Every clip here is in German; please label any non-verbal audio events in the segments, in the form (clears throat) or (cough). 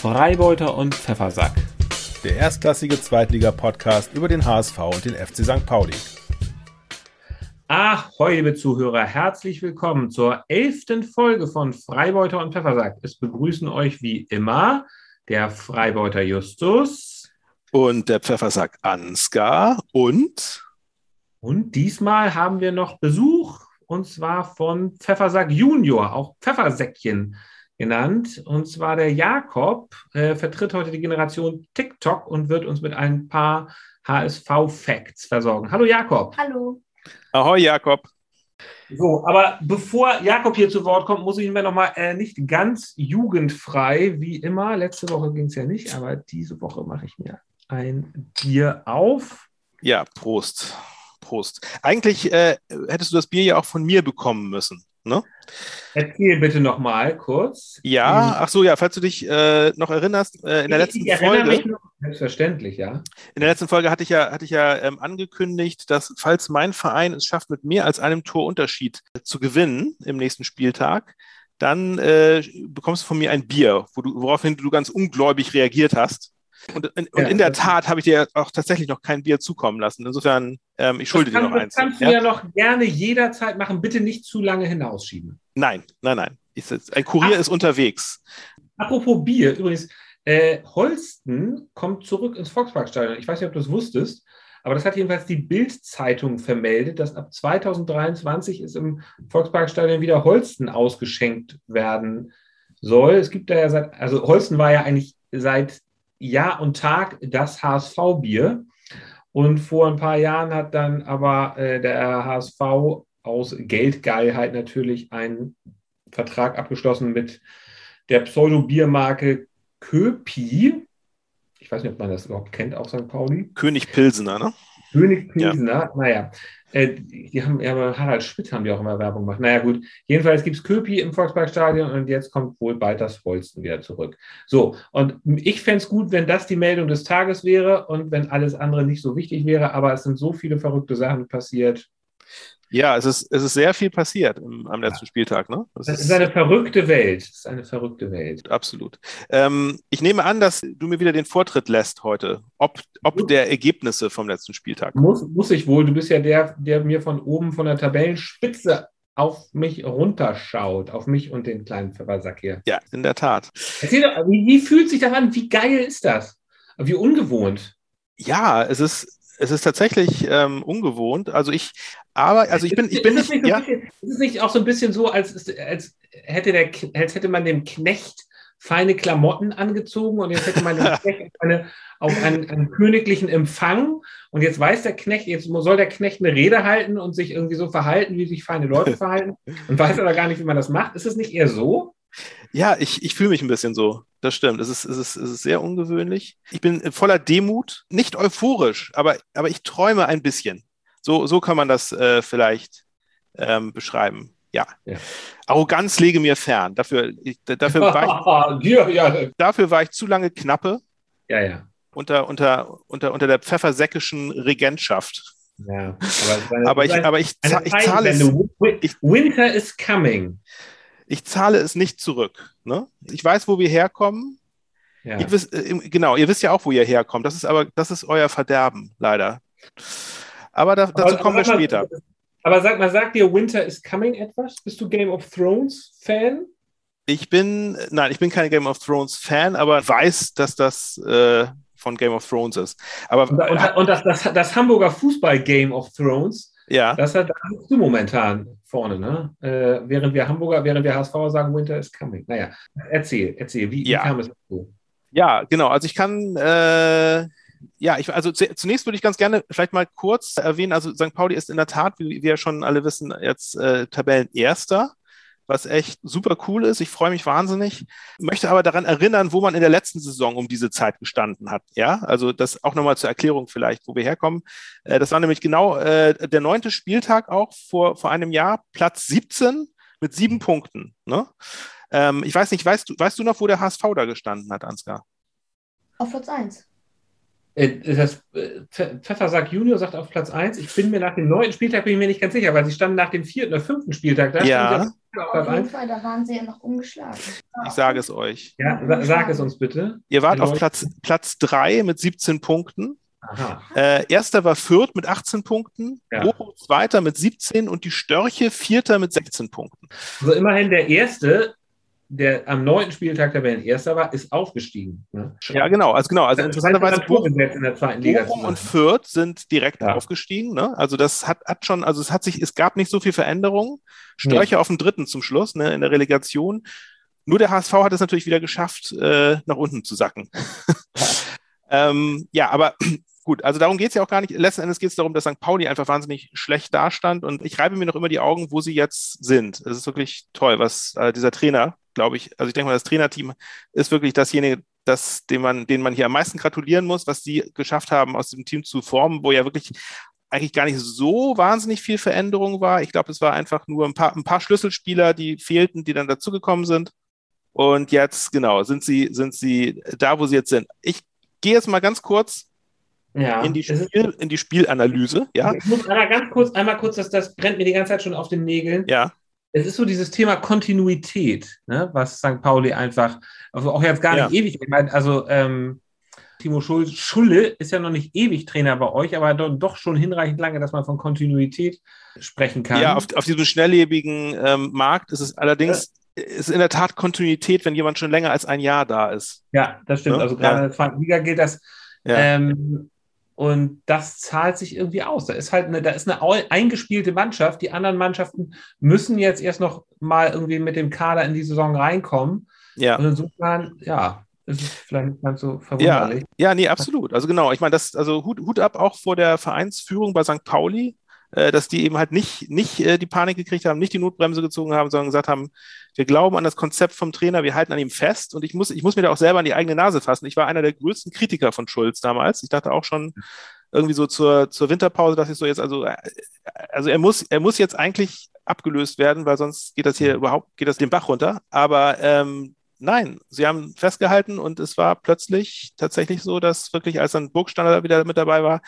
Freibeuter und Pfeffersack. Der erstklassige Zweitliga-Podcast über den HSV und den FC St. Pauli. Ahoi, liebe Zuhörer, herzlich willkommen zur elften Folge von Freibeuter und Pfeffersack. Es begrüßen euch wie immer der Freibeuter Justus. Und der Pfeffersack Ansgar und. Und diesmal haben wir noch Besuch und zwar von Pfeffersack Junior, auch Pfeffersäckchen genannt. Und zwar der Jakob äh, vertritt heute die Generation TikTok und wird uns mit ein paar HSV-Facts versorgen. Hallo Jakob. Hallo. Ahoi Jakob. So, aber bevor Jakob hier zu Wort kommt, muss ich mir nochmal äh, nicht ganz jugendfrei, wie immer. Letzte Woche ging es ja nicht, aber diese Woche mache ich mir ein Bier auf. Ja, Prost. Prost. Eigentlich äh, hättest du das Bier ja auch von mir bekommen müssen. Ne? Erzähl bitte nochmal kurz. Ja, ach so, ja, falls du dich äh, noch erinnerst, äh, in der letzten ich Folge. Mich noch, selbstverständlich, ja. In der letzten Folge hatte ich ja, hatte ich ja ähm, angekündigt, dass falls mein Verein es schafft, mit mehr als einem Torunterschied zu gewinnen im nächsten Spieltag, dann äh, bekommst du von mir ein Bier, wo du, woraufhin du ganz ungläubig reagiert hast. Und, in, ja, und in der Tat habe ich dir auch tatsächlich noch kein Bier zukommen lassen. Insofern, ähm, ich schulde kann, dir noch eins. Das kannst ja? du ja noch gerne jederzeit machen. Bitte nicht zu lange hinausschieben. Nein, nein, nein. Ein Kurier Ach, ist unterwegs. Apropos Bier, übrigens, äh, Holsten kommt zurück ins Volksparkstadion. Ich weiß nicht, ob du es wusstest, aber das hat jedenfalls die Bild-Zeitung vermeldet, dass ab 2023 es im Volksparkstadion wieder Holsten ausgeschenkt werden soll. Es gibt da ja seit, also Holsten war ja eigentlich seit Jahr und Tag das HSV-Bier. Und vor ein paar Jahren hat dann aber äh, der HSV aus Geldgeilheit natürlich einen Vertrag abgeschlossen mit der Pseudo-Biermarke Köpi. Ich weiß nicht, ob man das überhaupt kennt, auch St. Pauli. König Pilsener, ne? König Pilsener, ja. naja. Äh, die haben ja bei Harald Schmidt haben die auch immer Werbung gemacht. Naja, gut. Jedenfalls gibt es Köpi im Volksparkstadion und jetzt kommt wohl bald das Holsten wieder zurück. So, und ich fände es gut, wenn das die Meldung des Tages wäre und wenn alles andere nicht so wichtig wäre, aber es sind so viele verrückte Sachen passiert. Ja, es ist, es ist sehr viel passiert im, am letzten Spieltag. Ne? Das, das ist, ist eine verrückte Welt. Das ist eine verrückte Welt. Absolut. Ähm, ich nehme an, dass du mir wieder den Vortritt lässt heute, ob, ob der Ergebnisse vom letzten Spieltag. Muss, muss ich wohl. Du bist ja der, der mir von oben von der Tabellenspitze auf mich runterschaut, auf mich und den kleinen Pfeffersack hier. Ja, in der Tat. Erzähl doch, wie, wie fühlt sich das an? Wie geil ist das? Wie ungewohnt. Ja, es ist, es ist tatsächlich ähm, ungewohnt. Also ich, aber, also ich bin, ich bin ist nicht. ja? Bisschen, ist es nicht auch so ein bisschen so, als, als, hätte, der, als hätte man dem Knecht feine Klamotten angezogen und jetzt hätte man dem (laughs) Knecht eine, auf einen, einen, königlichen Empfang und jetzt weiß der Knecht, jetzt soll der Knecht eine Rede halten und sich irgendwie so verhalten, wie sich feine Leute verhalten (laughs) und weiß aber gar nicht, wie man das macht. Ist es nicht eher so? Ja, ich, ich fühle mich ein bisschen so. Das stimmt. Es ist, es, ist, es ist sehr ungewöhnlich. Ich bin voller Demut, nicht euphorisch, aber, aber ich träume ein bisschen. So, so kann man das äh, vielleicht ähm, beschreiben. Ja. ja. Arroganz lege mir fern. Dafür, ich, dafür, war ich, (laughs) ja, ja. dafür war ich zu lange knappe. Ja, ja. Unter, unter, unter, unter der pfeffersäckischen Regentschaft. Ja, aber, (laughs) aber ich, aber ich, ich, ich zahle es. Winter is coming ich zahle es nicht zurück. Ne? Ich weiß, wo wir herkommen. Ja. Ihr wisst, äh, genau, ihr wisst ja auch, wo ihr herkommt. Das ist aber, das ist euer Verderben, leider. Aber da, dazu aber, kommen wir später. aber sag mal, sagt dir Winter is Coming etwas? Bist du Game of Thrones Fan? Ich bin, nein, ich bin kein Game of Thrones Fan, aber weiß, dass das äh, von Game of Thrones ist. Aber, und, und, und das, das, das, Hamburger Fußball Game of Thrones, ja. das, das du momentan vorne, ne? Äh, während wir Hamburger, während wir HSV sagen, Winter is coming. Naja, erzähl, erzähl, wie, ja. wie kam es dazu? Ja, genau. Also ich kann, äh, ja, ich, also zunächst würde ich ganz gerne vielleicht mal kurz erwähnen, also St. Pauli ist in der Tat, wie wir schon alle wissen, jetzt äh, Tabellenerster was echt super cool ist. Ich freue mich wahnsinnig. Möchte aber daran erinnern, wo man in der letzten Saison um diese Zeit gestanden hat. Ja, also das auch nochmal zur Erklärung vielleicht, wo wir herkommen. Äh, das war nämlich genau äh, der neunte Spieltag auch vor, vor einem Jahr, Platz 17 mit sieben Punkten. Ne? Ähm, ich weiß nicht, weißt du, weißt du noch, wo der HSV da gestanden hat, Ansgar? Auf Platz 1. Äh, das Pfeffersack Junior sagt auf Platz 1, ich bin mir nach dem neunten Spieltag bin ich mir nicht ganz sicher, weil sie standen nach dem vierten oder fünften Spieltag da. Ja. Auf jeden Fall, da waren sie ja noch ungeschlagen. Ich sage es euch. Ja, sa sag es uns bitte. Ihr wart auf Platz, Platz 3 mit 17 Punkten. Äh, erster war Fürth mit 18 Punkten, ja. Bochum zweiter mit 17 und die Störche vierter mit 16 Punkten. Also immerhin der erste der am neunten Spieltag der Erster war, ist aufgestiegen. Ne? Ja, genau. Also genau. Also interessanterweise Bochum, in der zweiten Liga Bochum und Fürth sind direkt ja. aufgestiegen. Ne? Also das hat, hat schon, also es hat sich, es gab nicht so viel Veränderungen. Störche nee. auf dem dritten zum Schluss, ne, in der Relegation. Nur der HSV hat es natürlich wieder geschafft, äh, nach unten zu sacken. (laughs) ähm, ja, aber (clears throat) gut, also darum geht es ja auch gar nicht. Letzten Endes geht es darum, dass St. Pauli einfach wahnsinnig schlecht dastand und ich reibe mir noch immer die Augen, wo sie jetzt sind. Es ist wirklich toll, was äh, dieser Trainer glaube ich, also ich denke mal, das Trainerteam ist wirklich dasjenige, das, dem man, den man hier am meisten gratulieren muss, was sie geschafft haben, aus dem Team zu formen, wo ja wirklich eigentlich gar nicht so wahnsinnig viel Veränderung war. Ich glaube, es war einfach nur ein paar, ein paar Schlüsselspieler, die fehlten, die dann dazugekommen sind. Und jetzt, genau, sind sie, sind sie da, wo sie jetzt sind. Ich gehe jetzt mal ganz kurz ja, in, die Spiel, in die Spielanalyse. Ja. Ich muss einmal ganz kurz, einmal kurz, das, das brennt mir die ganze Zeit schon auf den Nägeln. Ja es ist so dieses Thema Kontinuität, ne, was St. Pauli einfach, also auch jetzt gar nicht ja. ewig, ich meine, also ähm, Timo Schul Schulle ist ja noch nicht ewig Trainer bei euch, aber doch schon hinreichend lange, dass man von Kontinuität sprechen kann. Ja, auf, auf diesem schnelllebigen ähm, Markt ist es allerdings ja. ist in der Tat Kontinuität, wenn jemand schon länger als ein Jahr da ist. Ja, das stimmt. Ne? Also gerade ja. in der zweiten Liga gilt das. Ja. Ähm, und das zahlt sich irgendwie aus. Da ist halt eine, da ist eine eingespielte Mannschaft. Die anderen Mannschaften müssen jetzt erst noch mal irgendwie mit dem Kader in die Saison reinkommen. Ja. Und insofern, ja, ist es vielleicht nicht ganz so verwunderlich. Ja, ja nee, absolut. Also genau, ich meine, das, also Hut, Hut ab auch vor der Vereinsführung bei St. Pauli, äh, dass die eben halt nicht, nicht äh, die Panik gekriegt haben, nicht die Notbremse gezogen haben, sondern gesagt haben, wir glauben an das Konzept vom Trainer, wir halten an ihm fest. Und ich muss, ich muss mir da auch selber an die eigene Nase fassen. Ich war einer der größten Kritiker von Schulz damals. Ich dachte auch schon irgendwie so zur, zur Winterpause, dass ich so jetzt, also, äh, also er muss, er muss jetzt eigentlich abgelöst werden, weil sonst geht das hier überhaupt, geht das den Bach runter. Aber ähm, nein, sie haben festgehalten und es war plötzlich tatsächlich so, dass wirklich, als dann Burgstander wieder mit dabei war,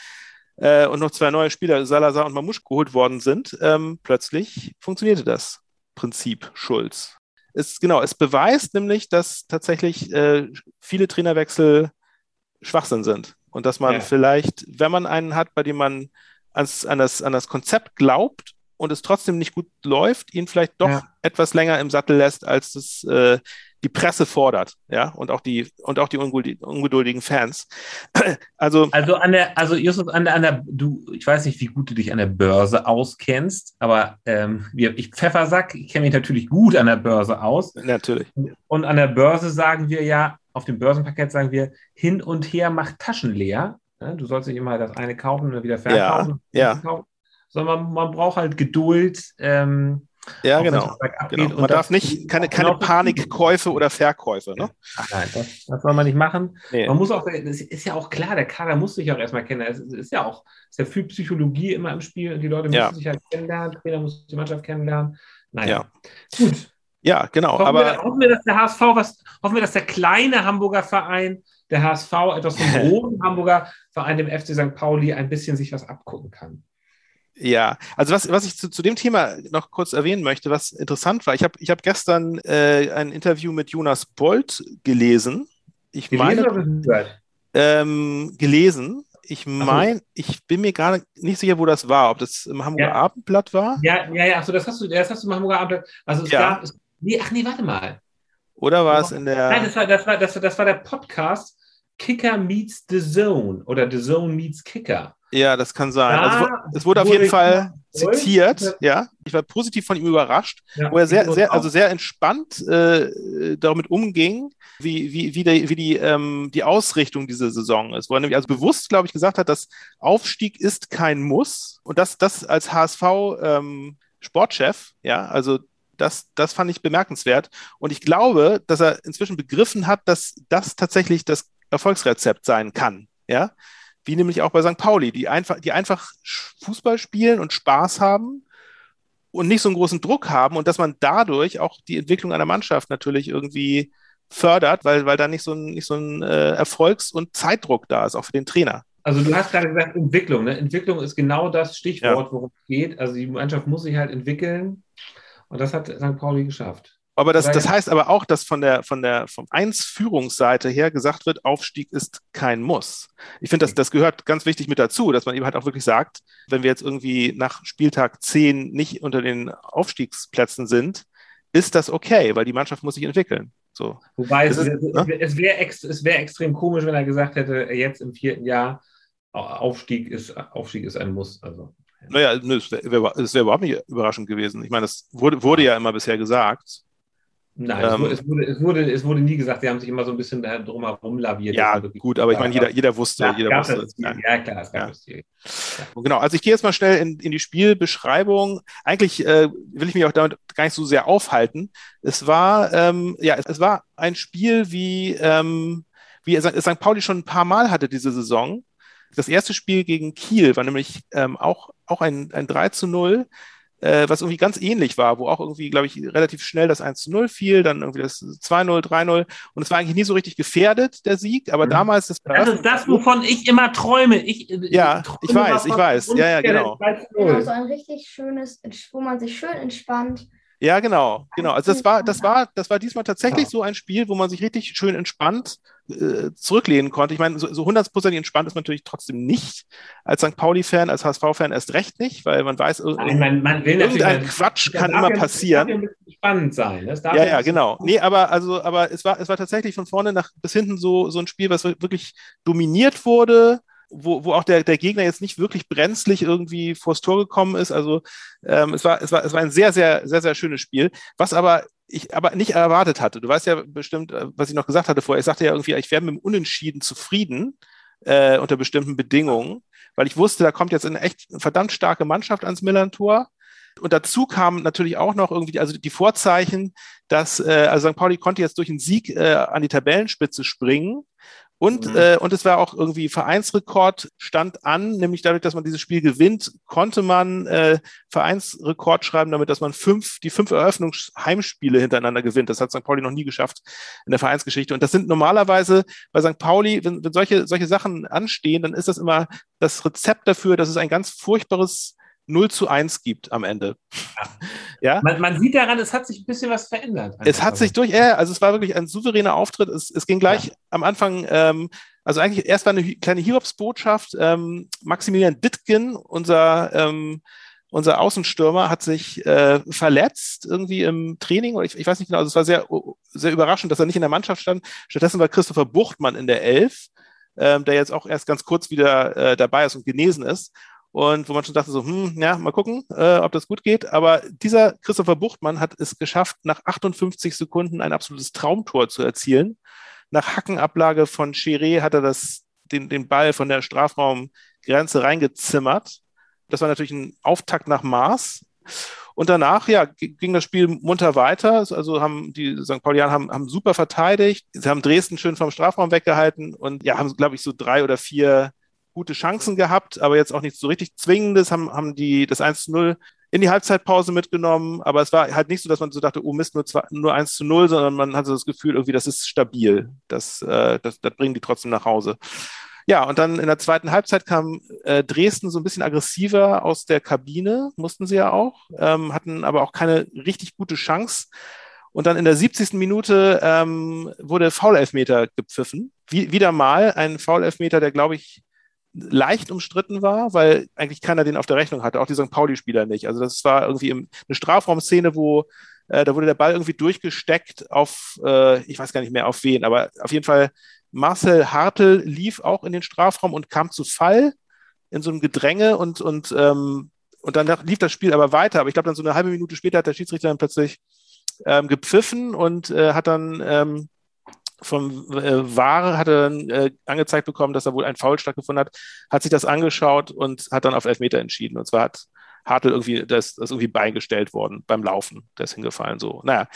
äh, und noch zwei neue Spieler, Salazar und Mamusch, geholt worden sind, ähm, plötzlich funktionierte das Prinzip Schulz. Es, genau, es beweist nämlich, dass tatsächlich äh, viele Trainerwechsel Schwachsinn sind. Und dass man ja. vielleicht, wenn man einen hat, bei dem man ans, an, das, an das Konzept glaubt und es trotzdem nicht gut läuft, ihn vielleicht doch ja. etwas länger im Sattel lässt, als es äh, die Presse fordert, ja, und auch die, und auch die ungeduldigen Fans. (clears throat) Also, also an der, also Justus, an der, an der, du, ich weiß nicht, wie gut du dich an der Börse auskennst, aber ähm, ich Pfeffersack, ich kenne mich natürlich gut an der Börse aus. Natürlich. Und an der Börse sagen wir ja, auf dem Börsenpaket sagen wir, hin und her macht Taschen leer. Du sollst nicht immer das eine kaufen und dann wieder verkaufen. Ja, ja. Sondern man, man braucht halt Geduld. Ähm, ja, genau. genau. Man darf nicht, keine, keine Panikkäufe oder Verkäufe. Ne? Ach nein, das, das, soll man nicht machen. Nee. Man muss auch, das ist ja auch klar, der Kader muss sich auch erstmal kennen. Es ist ja auch, ist ja viel Psychologie immer im Spiel und die Leute ja. müssen sich halt kennenlernen, Trainer muss die Mannschaft kennenlernen. Naja. Ja. Gut. Ja, genau. Hoffen, aber wir, hoffen wir, dass der HSV, was, hoffen wir, dass der kleine Hamburger Verein, der HSV, etwas vom (laughs) großen Hamburger Verein, dem FC St. Pauli, ein bisschen sich was abgucken kann. Ja, also was, was ich zu, zu dem Thema noch kurz erwähnen möchte, was interessant war, ich habe ich hab gestern äh, ein Interview mit Jonas Bolt gelesen. Ich meine, ähm, gelesen. Ich meine, ich bin mir gar nicht sicher, wo das war, ob das im Hamburger ja. Abendblatt war. Ja, ja, ja, achso, das hast du, das hast du im Hamburger Abendblatt. Also es ja. gab, es, nee, ach nee, warte mal. Oder war es in der. Nein, das war, das war, das war, das war der Podcast Kicker meets the Zone oder The Zone meets Kicker. Ja, das kann sein. Ja, also, es wurde auf jeden Fall zitiert, ja. Ich war positiv von ihm überrascht, ja, wo er sehr, sehr, also sehr entspannt äh, damit umging, wie, wie, wie, die, wie die, ähm, die Ausrichtung dieser Saison ist. Wo er nämlich also bewusst, glaube ich, gesagt hat, dass Aufstieg ist kein Muss. Und das, das als HSV ähm, Sportchef, ja, also das, das fand ich bemerkenswert. Und ich glaube, dass er inzwischen begriffen hat, dass das tatsächlich das Erfolgsrezept sein kann. Ja, wie nämlich auch bei St. Pauli, die einfach, die einfach Fußball spielen und Spaß haben und nicht so einen großen Druck haben und dass man dadurch auch die Entwicklung einer Mannschaft natürlich irgendwie fördert, weil, weil da nicht so ein, nicht so ein äh, Erfolgs- und Zeitdruck da ist, auch für den Trainer. Also du hast gerade gesagt Entwicklung. Ne? Entwicklung ist genau das Stichwort, ja. worum es geht. Also die Mannschaft muss sich halt entwickeln und das hat St. Pauli geschafft. Aber das, das heißt aber auch, dass von der, von der vom Eins-Führungsseite her gesagt wird, Aufstieg ist kein Muss. Ich finde, das, das gehört ganz wichtig mit dazu, dass man eben halt auch wirklich sagt, wenn wir jetzt irgendwie nach Spieltag 10 nicht unter den Aufstiegsplätzen sind, ist das okay, weil die Mannschaft muss sich entwickeln. So. Wobei es, ist, ne? es wäre ex, wär extrem komisch, wenn er gesagt hätte, jetzt im vierten Jahr, Aufstieg ist, Aufstieg ist ein Muss. Also, ja. Naja, es wäre wär, wär überhaupt nicht überraschend gewesen. Ich meine, das wurde, wurde ja immer bisher gesagt. Nein, ähm, es, wurde, es, wurde, es wurde nie gesagt, sie haben sich immer so ein bisschen drumherum laviert. Ja, gut, aber ich meine, jeder, jeder wusste. Ja, jeder wusste ja. ja. klar, es gab ja. das Ziel. Ja. Genau, also ich gehe jetzt mal schnell in, in die Spielbeschreibung. Eigentlich äh, will ich mich auch damit gar nicht so sehr aufhalten. Es war, ähm, ja, es, es, war ein Spiel, wie, ähm, wie St. Pauli schon ein paar Mal hatte diese Saison. Das erste Spiel gegen Kiel war nämlich ähm, auch, auch ein, ein 3 zu 0 äh, was irgendwie ganz ähnlich war, wo auch irgendwie, glaube ich, relativ schnell das 1 zu 0 fiel, dann irgendwie das 2-0, 3-0 und es war eigentlich nie so richtig gefährdet, der Sieg, aber mhm. damals das Das ist das, wovon ich immer träume. Ich, äh, ja, träume ich weiß, ich weiß. Ja, ja, genau. Genau, so ein richtig schönes, wo man sich schön entspannt ja, genau, genau. Also das war, das war, das war diesmal tatsächlich ja. so ein Spiel, wo man sich richtig schön entspannt äh, zurücklehnen konnte. Ich meine, so, so hundertprozentig entspannt ist man natürlich trotzdem nicht. Als St. Pauli-Fan, als HSV-Fan erst recht nicht, weil man weiß, Nein, man, man will irgendein Quatsch kann immer passieren. Das darf ja spannend sein. ja, ja, genau. Nee, aber also, aber es war, es war tatsächlich von vorne nach bis hinten so, so ein Spiel, was wirklich dominiert wurde wo, wo auch der, der Gegner jetzt nicht wirklich brenzlig irgendwie vors Tor gekommen ist. Also ähm, es, war, es, war, es war ein sehr, sehr, sehr, sehr schönes Spiel. Was aber ich aber nicht erwartet hatte. Du weißt ja bestimmt, äh, was ich noch gesagt hatte vorher. Ich sagte ja irgendwie, ich wäre mit dem Unentschieden zufrieden äh, unter bestimmten Bedingungen, weil ich wusste, da kommt jetzt eine echt verdammt starke Mannschaft ans Millantor. Und dazu kamen natürlich auch noch irgendwie, also die Vorzeichen, dass äh, also St. Pauli konnte jetzt durch einen Sieg äh, an die Tabellenspitze springen. Und, mhm. äh, und es war auch irgendwie Vereinsrekord stand an, nämlich dadurch, dass man dieses Spiel gewinnt, konnte man äh, Vereinsrekord schreiben, damit, dass man fünf, die fünf Eröffnungsheimspiele hintereinander gewinnt. Das hat St. Pauli noch nie geschafft in der Vereinsgeschichte. Und das sind normalerweise bei St. Pauli, wenn, wenn solche, solche Sachen anstehen, dann ist das immer das Rezept dafür, dass es ein ganz furchtbares 0 zu 1 gibt am Ende. Ja. ja? Man, man, sieht daran, es hat sich ein bisschen was verändert. Es hat sich durch, ja, also es war wirklich ein souveräner Auftritt. Es, es ging gleich ja. am Anfang, ähm, also eigentlich erst war eine kleine Hiobsbotschaft. Ähm, Maximilian Dittgen, unser, ähm, unser Außenstürmer, hat sich äh, verletzt irgendwie im Training. Oder ich, ich weiß nicht genau, also es war sehr, sehr überraschend, dass er nicht in der Mannschaft stand. Stattdessen war Christopher Buchtmann in der Elf. Ähm, der jetzt auch erst ganz kurz wieder äh, dabei ist und genesen ist und wo man schon dachte so, hm, ja, mal gucken, äh, ob das gut geht. Aber dieser Christopher Buchtmann hat es geschafft, nach 58 Sekunden ein absolutes Traumtor zu erzielen. Nach Hackenablage von Chiré hat er das, den, den Ball von der Strafraumgrenze reingezimmert. Das war natürlich ein Auftakt nach Mars. Und danach, ja, ging das Spiel munter weiter. Also haben die St. Paulianer haben, haben super verteidigt. Sie haben Dresden schön vom Strafraum weggehalten und ja, haben, glaube ich, so drei oder vier gute Chancen gehabt, aber jetzt auch nichts so richtig Zwingendes, haben, haben die das 1 zu 0 in die Halbzeitpause mitgenommen, aber es war halt nicht so, dass man so dachte, oh Mist, nur, zwei, nur 1 zu 0, sondern man hatte das Gefühl, irgendwie, das ist stabil. Das, äh, das, das bringen die trotzdem nach Hause. Ja, und dann in der zweiten Halbzeit kam äh, Dresden so ein bisschen aggressiver aus der Kabine, mussten sie ja auch, ähm, hatten aber auch keine richtig gute Chance. Und dann in der 70. Minute ähm, wurde Foul-Elfmeter gepfiffen. Wie, wieder mal ein Foul-Elfmeter, der, glaube ich, leicht umstritten war, weil eigentlich keiner den auf der Rechnung hatte, auch die St. Pauli-Spieler nicht. Also das war irgendwie im, eine Strafraumszene, wo äh, da wurde der Ball irgendwie durchgesteckt auf, äh, ich weiß gar nicht mehr auf wen, aber auf jeden Fall Marcel Hartl lief auch in den Strafraum und kam zu Fall in so einem Gedränge und, und, ähm, und dann lief das Spiel aber weiter. Aber ich glaube, dann so eine halbe Minute später hat der Schiedsrichter dann plötzlich ähm, gepfiffen und äh, hat dann ähm, vom äh, Ware hat er dann äh, angezeigt bekommen, dass er wohl ein Foul stattgefunden hat, hat sich das angeschaut und hat dann auf Elfmeter entschieden. Und zwar hat Hartl irgendwie, das, das irgendwie beigestellt worden beim Laufen, der ist hingefallen. So, naja.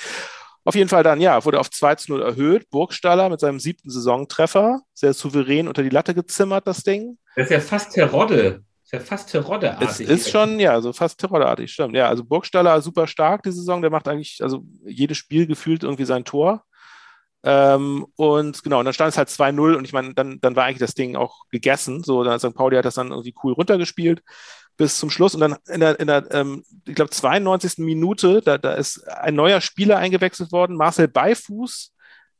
Auf jeden Fall dann, ja, wurde auf 2 zu 0 erhöht. Burgstaller mit seinem siebten Saisontreffer, sehr souverän unter die Latte gezimmert, das Ding. Das ist ja fast Terodde. Das ist ja fast Terodde-artig. Es ist schon, ja, so fast Terodde-artig, stimmt. Ja, also Burgstaller super stark die Saison. Der macht eigentlich, also jedes Spiel gefühlt irgendwie sein Tor. Ähm, und genau, und dann stand es halt 2-0 und ich meine, dann, dann war eigentlich das Ding auch gegessen. So, dann St. Pauli hat das dann irgendwie cool runtergespielt bis zum Schluss. Und dann in der, in der ähm, ich glaube, 92. Minute, da, da ist ein neuer Spieler eingewechselt worden, Marcel Beifuß.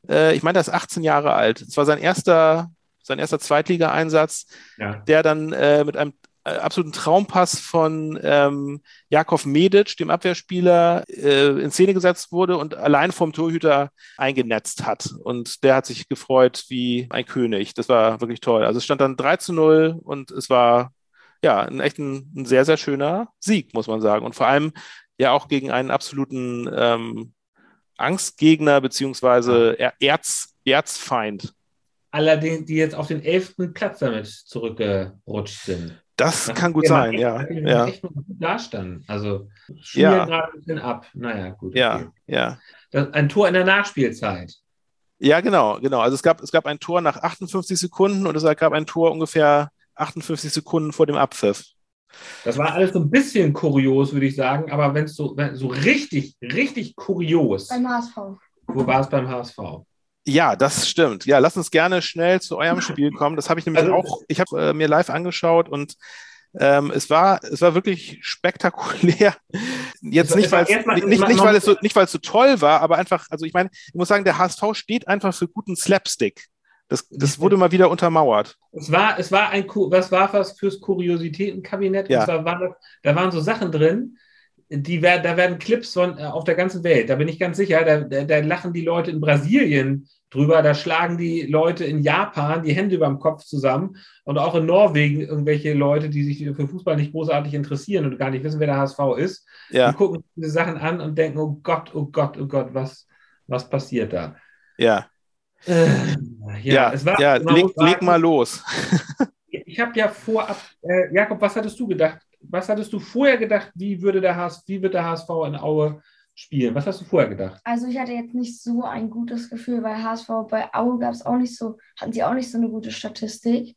Äh, ich meine, der ist 18 Jahre alt. Es war sein erster, sein erster Zweitligaeinsatz, ja. der dann äh, mit einem absoluten Traumpass von ähm, Jakov Medic, dem Abwehrspieler, äh, in Szene gesetzt wurde und allein vom Torhüter eingenetzt hat. Und der hat sich gefreut wie ein König. Das war wirklich toll. Also es stand dann 3 zu 0 und es war ja ein echt ein, ein sehr, sehr schöner Sieg, muss man sagen. Und vor allem ja auch gegen einen absoluten ähm, Angstgegner beziehungsweise Erz, Erzfeind. Allerdings, die jetzt auf den elften Platz damit zurückgerutscht sind. Das kann gut sein, ja. ja. echt gut dastanden. Also spielen ja. gerade ein bisschen ab. Naja, gut. Okay. Ja, ja. Das, ein Tor in der Nachspielzeit. Ja, genau, genau. Also es gab, es gab ein Tor nach 58 Sekunden und es gab ein Tor ungefähr 58 Sekunden vor dem Abpfiff. Das war alles so ein bisschen kurios, würde ich sagen, aber wenn es so, so richtig, richtig kurios. Beim HSV. Wo war es beim HSV? Ja, das stimmt. Ja, lass uns gerne schnell zu eurem (laughs) Spiel kommen. Das habe ich nämlich also, auch, ich habe äh, mir live angeschaut und ähm, es war, es war wirklich spektakulär. (laughs) Jetzt nicht, weil es, nicht, nicht, nicht, weil es so, nicht, weil es so toll war, aber einfach, also ich meine, ich muss sagen, der HSV steht einfach für guten Slapstick. Das, das wurde mal wieder untermauert. Es war, es war ein, was war was fürs Kuriositätenkabinett? Ja. War, war, da waren so Sachen drin, die, da werden Clips von, äh, auf der ganzen Welt, da bin ich ganz sicher, da, da, da lachen die Leute in Brasilien drüber. Da schlagen die Leute in Japan die Hände über dem Kopf zusammen und auch in Norwegen irgendwelche Leute, die sich für Fußball nicht großartig interessieren und gar nicht wissen, wer der HSV ist, ja. die gucken diese Sachen an und denken, oh Gott, oh Gott, oh Gott, was, was passiert da? Ja. Äh, ja, ja, es war, ja leg, leg, mal los. ich habe ja vorab, äh, Jakob, was hattest du gedacht? Was hattest du vorher gedacht, wie würde der HSV, wie wird der HSV in Aue spielen. Was hast du vorher gedacht? Also ich hatte jetzt nicht so ein gutes Gefühl, weil HSV bei Aue gab es auch nicht so, hatten sie auch nicht so eine gute Statistik.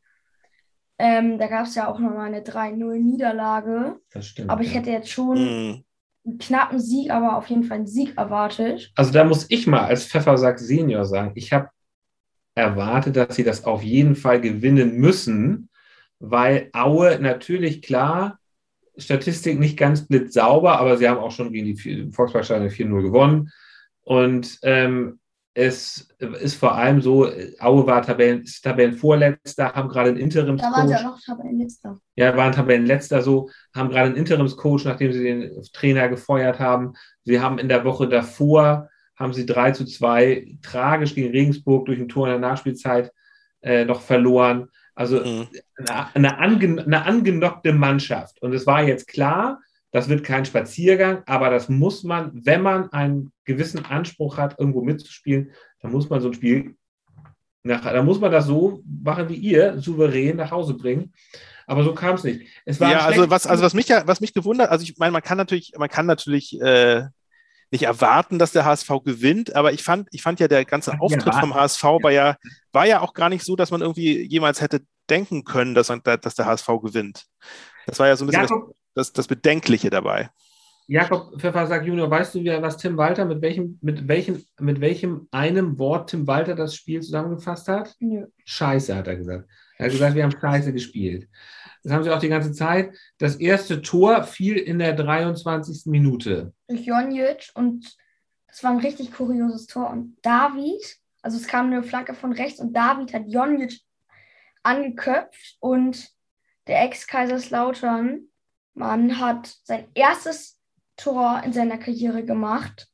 Ähm, da gab es ja auch nochmal eine 3-0-Niederlage. Das stimmt. Aber ich hätte jetzt schon mm. einen knappen Sieg, aber auf jeden Fall einen Sieg erwartet. Also da muss ich mal als Pfeffersack Senior sagen, ich habe erwartet, dass sie das auf jeden Fall gewinnen müssen, weil Aue natürlich klar Statistik nicht ganz blitzsauber, aber sie haben auch schon gegen die Volksparkstadion 4-0 gewonnen. Und ähm, es ist vor allem so, Aue war Tabellen, Tabellenvorletzter, haben gerade einen Interimscoach. Da waren sie auch noch Tabellenletzter. Ja, waren Tabellenletzter so, haben gerade einen Interimscoach, nachdem sie den Trainer gefeuert haben. Sie haben in der Woche davor, haben sie 3 zu 2 tragisch gegen Regensburg durch ein Tor in der Nachspielzeit äh, noch verloren. Also mhm. eine, eine, ange, eine angenockte Mannschaft. Und es war jetzt klar, das wird kein Spaziergang, aber das muss man, wenn man einen gewissen Anspruch hat, irgendwo mitzuspielen, dann muss man so ein Spiel, nach, dann muss man das so machen wie ihr, souverän nach Hause bringen. Aber so kam es nicht. Es war ja, also was, also was mich ja, was mich gewundert, also ich meine, man kann natürlich, man kann natürlich äh, nicht erwarten, dass der HSV gewinnt, aber ich fand, ich fand ja, der ganze Auftritt vom HSV war ja, war ja auch gar nicht so, dass man irgendwie jemals hätte denken können, dass, dass der HSV gewinnt. Das war ja so ein bisschen Jakob, das, das, das, Bedenkliche dabei. Jakob Pfeffersack Junior, weißt du, was Tim Walter, mit welchem, mit welchem, mit welchem einem Wort Tim Walter das Spiel zusammengefasst hat? Ja. Scheiße, hat er gesagt. Er hat gesagt, wir haben Scheiße gespielt. Das haben sie auch die ganze Zeit. Das erste Tor fiel in der 23. Minute. Durch Jonjic und es war ein richtig kurioses Tor. Und David, also es kam eine Flanke von rechts und David hat Jonjic angeköpft und der Ex-Kaiserslautern Mann hat sein erstes Tor in seiner Karriere gemacht.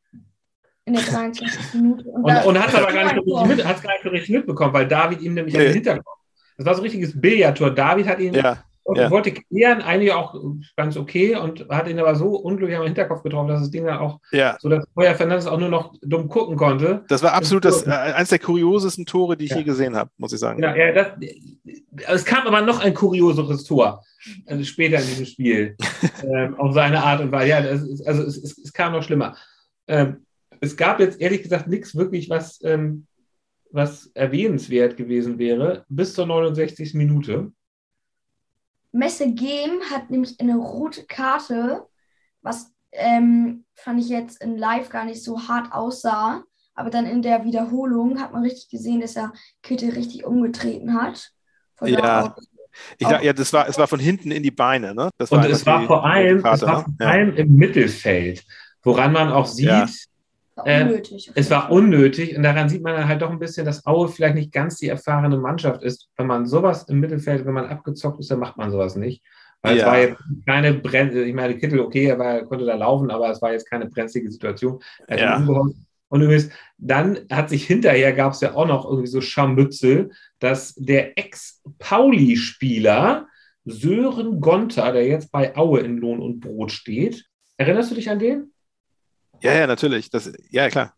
In der 23. Minute. Und, und, und hat es aber gar nicht, so richtig, mit, gar nicht so richtig mitbekommen, weil David ihm nämlich nee. an den Hinterkopf. Das war so ein richtiges Billardtor. David hat ihn ja und ja. wollte klären, einige auch ganz okay und hat ihn aber so unglücklich am Hinterkopf getroffen, dass das Ding dann auch ja. so, dass Feuer Fernandes auch nur noch dumm gucken konnte. Das war absolut das, äh, eines der kuriosesten Tore, die ich ja. je gesehen habe, muss ich sagen. Ja, ja das, es kam aber noch ein kurioseres Tor also später in diesem Spiel (laughs) ähm, auf seine Art und Weise. Ja, ist, also es, es, es, kam noch schlimmer. Ähm, es gab jetzt ehrlich gesagt nichts wirklich, was, ähm, was erwähnenswert gewesen wäre, bis zur 69. Minute. Messe Game hat nämlich eine rote Karte, was ähm, fand ich jetzt in Live gar nicht so hart aussah. Aber dann in der Wiederholung hat man richtig gesehen, dass er Kittel richtig umgetreten hat. Von Ja. Ich, ja, das war, es war von hinten in die Beine, ne? Das Und es war die vor allem, rote es Karte, war ne? vor Ja. allem im Mittelfeld, woran man auch sieht, Ja. War äh, unnötig. auf es war unnötig und daran sieht man dann halt doch ein bisschen, dass Aue vielleicht nicht ganz die erfahrene Mannschaft ist. Wenn man sowas im Mittelfeld, wenn man abgezockt ist, dann macht man sowas nicht. Weil es Ja. war jetzt keine Brennende, ich meine, Kittel, okay, er war, konnte da laufen, aber es war jetzt keine brenzlige Situation. Ja. Und übrigens, dann hat sich hinterher, gab es ja auch noch irgendwie so Scharmützel, dass der Ex-Pauli-Spieler Sören Gonter, der jetzt bei Aue in Lohn und Brot steht, erinnerst du dich an den? Ja, ja, natürlich. Das, ja, klar.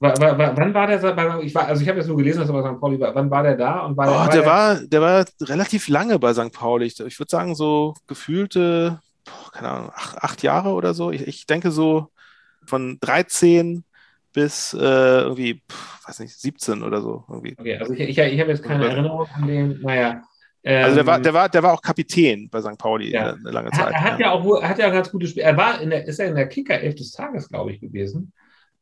Wa- wa- Wann war der? bei- Ich war, also ich habe jetzt nur gelesen, dass er bei St. Pauli war. Wann war der da? Und war Oh, war der, war, der war relativ lange bei St. Pauli. Ich, würde sagen, so gefühlte, boah, keine Ahnung, acht, acht Jahre oder so. Ich, ich denke so von 13 bis äh, irgendwie, pff, weiß nicht, 17 oder so. Irgendwie. Okay, also ich, ich, ich habe jetzt keine. Erinnerung an den. Naja. Ähm, Also der war, der war, der war auch Kapitän bei St. Pauli Ja. eine lange Zeit. er hat ja auch wohl- er hat ja ganz gute Spiele. Er war in der, ist er in der Kicker 11 des Tages, glaube ich, gewesen.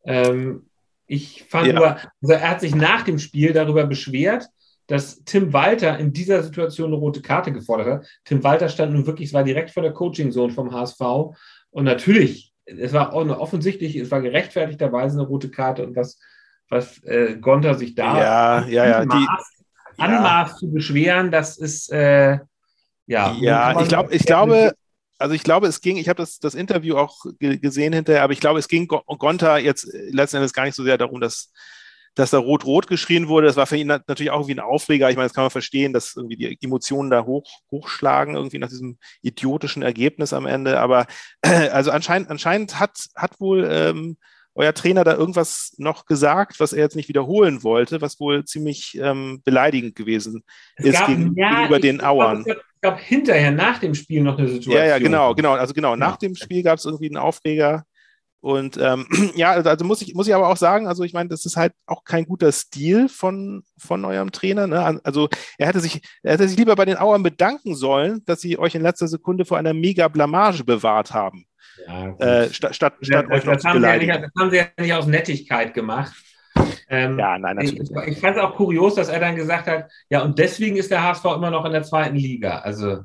Ähm, ich fand Ja. nur, also er hat sich nach dem Spiel darüber beschwert, dass Tim Walter in dieser Situation eine rote Karte gefordert hat. Tim Walter stand nun wirklich, es war direkt vor der Coaching-Zone vom HSV. Und natürlich, es war auch offensichtlich, es war gerechtfertigterweise eine rote Karte und was, was äh, Gonter sich da Ja, ja, ja. Die, ja. anmaßt zu beschweren, das ist äh, ja. Ja, ich glaube, ich glaube, also ich glaube, es ging, ich habe das, das Interview auch ge gesehen hinterher, aber ich glaube, es ging Go- Gonta jetzt äh, letzten Endes gar nicht so sehr darum, dass, dass da rot-rot geschrien wurde. Das war für ihn nat- natürlich auch irgendwie ein Aufreger. Ich meine, das kann man verstehen, dass irgendwie die Emotionen da hoch, hochschlagen, irgendwie nach diesem idiotischen Ergebnis am Ende. Aber (clears throat) also anscheinend, anscheinend hat, hat wohl ähm, euer Trainer da irgendwas noch gesagt, was er jetzt nicht wiederholen wollte, was wohl ziemlich ähm, beleidigend gewesen Es ist gab- gegenüber ich den glaub, Auern. Es gab, hinterher, nach dem Spiel, noch eine Situation. Ja, ja, genau, genau. Also genau, nach Ja. dem Spiel gab es irgendwie einen Aufreger. Und ähm, (clears throat) ja, also also muss ich, muss ich aber auch sagen, also ich meine, das ist halt auch kein guter Stil von, von eurem Trainer. Ne? Also er hätte sich, er hätte sich lieber bei den Auern bedanken sollen, dass sie euch in letzter Sekunde vor einer mega Blamage bewahrt haben, Ja, äh, statt, statt, statt das, euch noch das, zu haben sie ja nicht, beleidigen. das haben sie ja nicht aus Nettigkeit gemacht. Ähm, Ja, nein, ich natürlich. ich fand es auch kurios, dass er dann gesagt hat, ja, und deswegen ist der HSV immer noch in der zweiten Liga. Also.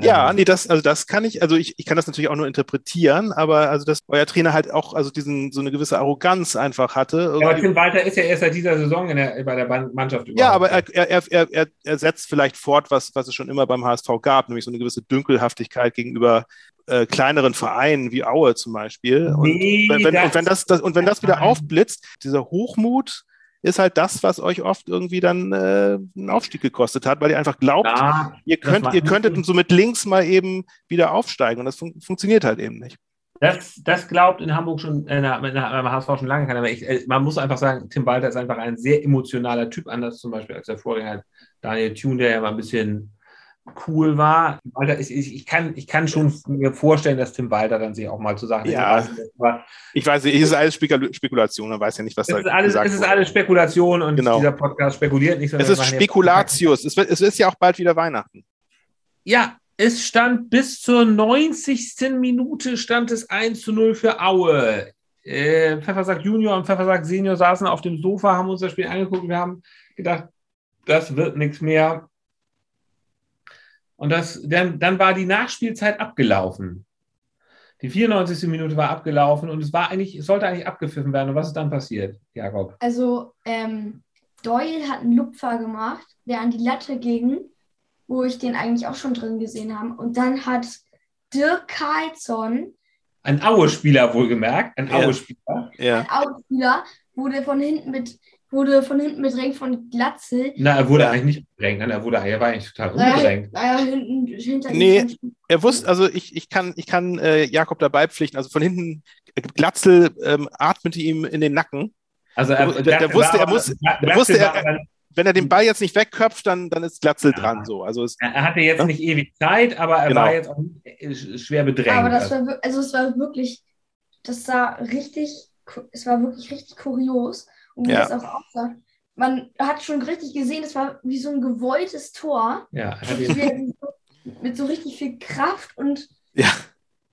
Ja, nee, das, also das kann ich, also ich, ich kann das natürlich auch nur interpretieren, aber also dass euer Trainer halt auch also diesen so eine gewisse Arroganz einfach hatte. Ja, aber Tim Walter ist ja erst seit dieser Saison in der, bei der Mannschaft Ja, aber überhaupt. er, er, er, er, er setzt vielleicht fort, was, was es schon immer beim HSV gab, nämlich so eine gewisse Dünkelhaftigkeit gegenüber äh, kleineren Vereinen wie Aue zum Beispiel. Und, Nee, wenn, wenn, das- und, wenn das, das, und wenn das wieder aufblitzt, dieser Hochmut ist halt das, was euch oft irgendwie dann äh, einen Aufstieg gekostet hat, weil ihr einfach glaubt, Ja, ihr, könnt, ihr könntet so mit links mal eben wieder aufsteigen und das fun funktioniert halt eben nicht. Das, das glaubt in Hamburg schon, äh, beim HSV schon lange keiner. Aber ich, äh, man muss einfach sagen, Tim Walter ist einfach ein sehr emotionaler Typ, anders zum Beispiel als der Vorgänger Daniel Thune, der ja mal ein bisschen cool war. Walter ich, ich, kann, ich kann schon mir vorstellen, dass Tim Walter dann sich auch mal zu Sachen Ja. Ich weiß nicht, es ist alles Spekul Spekulation, man weiß ja nicht, was es da ist alles, gesagt es ist wurde. alles Spekulation und Genau. dieser Podcast spekuliert nicht. Es ist Spekulatius. Es, wird, es ist ja auch bald wieder Weihnachten. Ja, es stand bis zur 90. Minute stand es 1 zu 0 für Aue. Äh, Pfeffersack Junior und Pfeffersack Senior saßen auf dem Sofa, haben uns das Spiel angeguckt und wir haben gedacht, das wird nichts mehr. Und das, dann, dann war die Nachspielzeit abgelaufen. Die 94. Minute war abgelaufen und es war eigentlich, es sollte eigentlich abgepfiffen werden. Und was ist dann passiert, Jakob? Also, ähm, Doyle hat einen Lupfer gemacht, der an die Latte ging, wo ich den eigentlich auch schon drin gesehen habe. Und dann hat Dirk Karlsson, Ein Aue-Spieler wohlgemerkt, ein Ja. Aue-Spieler. Ja. ein Ausspieler, wurde von hinten mit wurde von hinten bedrängt von Glatzel. Na, er wurde Ja. eigentlich nicht bedrängt, nein, er, wurde, er war eigentlich total Naja, unbedrängt. naja, hinten, hinter Nee. ihm. Er wusste, also ich, ich kann, ich kann äh, Jakob dabei pflichten. Also von hinten, Glatzel ähm, atmete ihm in den Nacken. Also er, Der- der wusste, er muss- der wusste, er- war, Wenn er den Ball jetzt nicht wegköpft, dann, dann ist Glatzel dran. So. Also es, er hatte jetzt Ja? nicht ewig Zeit, aber er Genau. war jetzt auch äh, schwer bedrängt. Aber das war, wir- also es war wirklich, das sah richtig, es war wirklich richtig kurios. Und wie Ja. das auch aussah. Man hat schon richtig gesehen, es war wie so ein gewolltes Tor. ja, Mit, so- mit so richtig viel Kraft und Ja.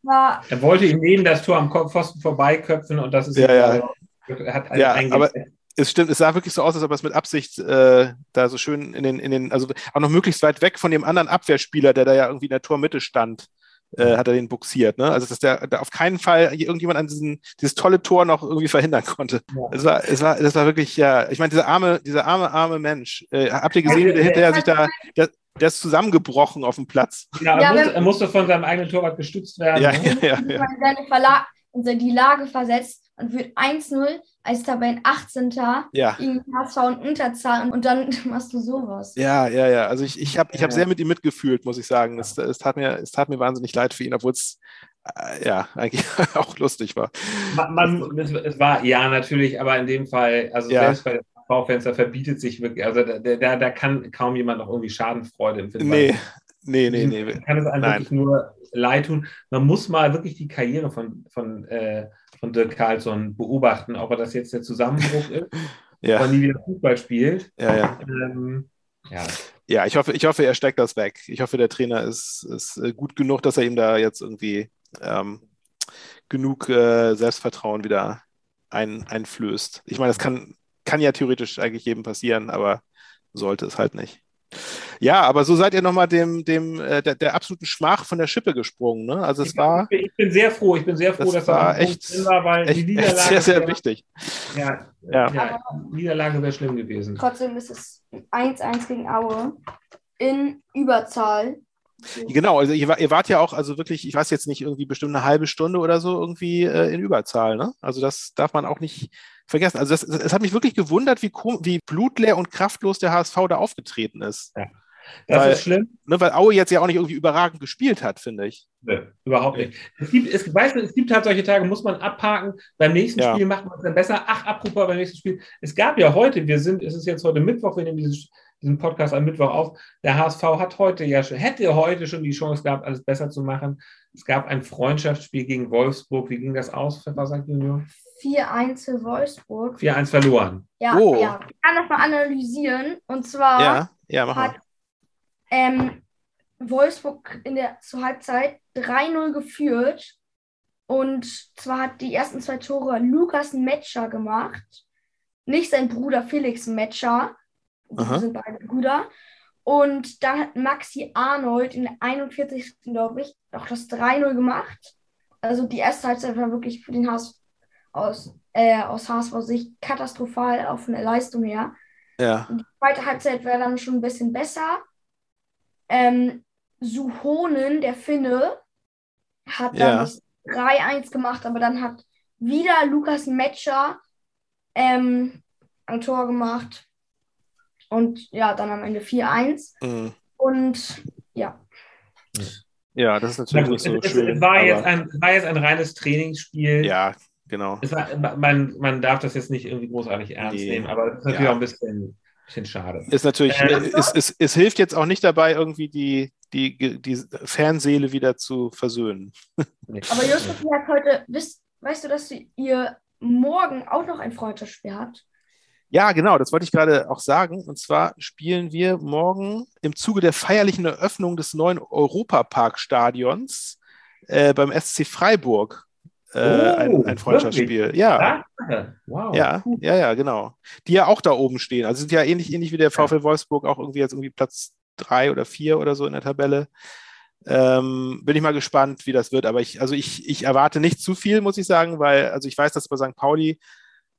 war, er wollte ihn neben das Tor am Pfosten vorbeiköpfen und das ist Ja, ihm ja. Hat Ja, aber-. Es stimmt, es sah wirklich so aus, als ob er es mit Absicht äh, da so schön in den, in den, also auch noch möglichst weit weg von dem anderen Abwehrspieler, der da ja irgendwie in der Tormitte stand, äh, hat er den buxiert. Ne? Also dass der da auf keinen Fall irgendjemand an diesen, dieses tolle Tor noch irgendwie verhindern konnte. Ja. Es war, es war, das war wirklich, ja, ich meine, dieser arme, dieser arme, arme Mensch, äh, habt ihr gesehen, wie der hinterher sich da, der, der ist zusammengebrochen auf dem Platz. Ja, er, Ja, musste, er musste von seinem eigenen Torwart gestützt werden. Ja, ne? ja, ja, in ja. seine Verla in die Lage versetzt und wird 1-0 als Tabellen 18. Ja, gegen HSV in Unterzahl und dann (laughs) machst du sowas. ja, ja, ja. Also ich, ich habe ich hab sehr mit ihm mitgefühlt, muss ich sagen. Es, es, tat mir, es tat mir wahnsinnig leid für ihn, obwohl es äh, ja (laughs) eigentlich auch lustig war. Man, man, es, es war ja natürlich, aber in dem Fall, also Ja. selbst bei V-Fans, da verbietet sich wirklich, also da, da, da kann kaum jemand noch irgendwie Schadenfreude empfinden. Nee, nee, nee, nee. Kann es einem Nein. wirklich nur leid tun. Man muss mal wirklich die Karriere von, von, äh, von Dirk Carlsson beobachten, ob er das jetzt der Zusammenbruch ist, ob (laughs) er Ja, nie wieder Fußball spielt. ja, ja. Ähm, ja, Ja, ich hoffe, ich hoffe, er steckt das weg. Ich hoffe, der Trainer ist, ist äh, gut genug, dass er ihm da jetzt irgendwie ähm, genug äh, Selbstvertrauen wieder ein, einflößt. Ich meine, das kann, kann ja theoretisch eigentlich jedem passieren, aber sollte es halt nicht. Ja, aber so seid ihr nochmal dem, dem, äh, der, der absoluten Schmach von der Schippe gesprungen. Ne? Also es ich, war bin, ich bin sehr froh, ich bin sehr froh, Das dass er war Punkt echt- drin war, weil die echt, echt Niederlage sehr, sehr wäre- wichtig. Ja, Ja. ja. die Niederlage wäre schlimm gewesen. Trotzdem ist es 1-1 gegen Aue in Überzahl. Genau, also ihr, ihr wart ja auch, also wirklich, ich weiß jetzt nicht, irgendwie bestimmt eine halbe Stunde oder so irgendwie äh, in Überzahl, ne? Also das darf man auch nicht vergessen. Also es hat mich wirklich gewundert, wie, kom- wie blutleer und kraftlos der HSV da aufgetreten ist. Das Weil- ist schlimm. Ne? Weil Aue jetzt ja auch nicht irgendwie überragend gespielt hat, finde ich. Nee, überhaupt nicht. Es gibt, es, weißt du, es gibt halt solche Tage, muss man abhaken. Beim nächsten Ja. Spiel macht man es dann besser. Ach, apropos beim nächsten Spiel. Es gab ja heute, wir sind, es ist jetzt heute Mittwoch, wir nehmen dieses, diesen Podcast am Mittwoch auf. Der HSV hat heute ja schon, hätte heute schon die Chance gehabt, alles besser zu machen. Es gab ein Freundschaftsspiel gegen Wolfsburg. Wie ging das aus, Pfeffer St. Junior? 4-1 für Wolfsburg. 4-1 verloren. Ja, Oh. ja. Ich kann das mal analysieren. Und zwar Ja, ja, hat mal. Ähm, Wolfsburg in der zur Halbzeit 3-0 geführt. Und zwar hat die ersten zwei Tore Lukas Metscher gemacht. Nicht sein Bruder Felix Metscher. Die sind beide Brüder. Und dann hat Maxi Arnold in der 41. glaube ich, auch das 3-0 gemacht. Also die erste Halbzeit war wirklich für den HSV aus, äh, aus HSV-Sicht katastrophal auch von der Leistung her. Ja, Die zweite Halbzeit wäre dann schon ein bisschen besser. Ähm, Suhonen, der Finne, hat dann Ja. das 3-1 gemacht, aber dann hat wieder Lukas Metscher ähm, ein Tor gemacht. Und ja, dann am Ende 4-1. mhm. Und ja, ja, das ist Na natürlich gut, nicht so es, schön. es, war aber- jetzt ein, war jetzt ein reines Trainingsspiel. ja, genau. Es war, man, man darf das jetzt nicht irgendwie großartig ernst Nee. nehmen, aber es ist natürlich Ja. auch ein bisschen, bisschen schade. Ist natürlich, Äh, es, es, es hilft jetzt auch nicht dabei, irgendwie die, die, die Fanseele wieder zu versöhnen. aber Justus hat heute, wisst, weißt du, dass ihr morgen auch noch ein Freundschaftsspiel habt? Ja, genau, das wollte ich gerade auch sagen. Und zwar spielen wir morgen im Zuge der feierlichen Eröffnung des neuen Europapark-Stadions äh, beim SC Freiburg äh, Oh, ein, ein Freundschaftsspiel. Ja. Wow. ja, cool. ja, ja, genau. Die ja auch da oben stehen. Also sind ja ähnlich, ähnlich wie der VfL Wolfsburg auch irgendwie jetzt irgendwie Platz drei oder vier oder so in der Tabelle. Ähm, bin ich mal gespannt, wie das wird. Aber ich, also ich, ich erwarte nicht zu viel, muss ich sagen, weil, also ich weiß, dass bei St. Pauli,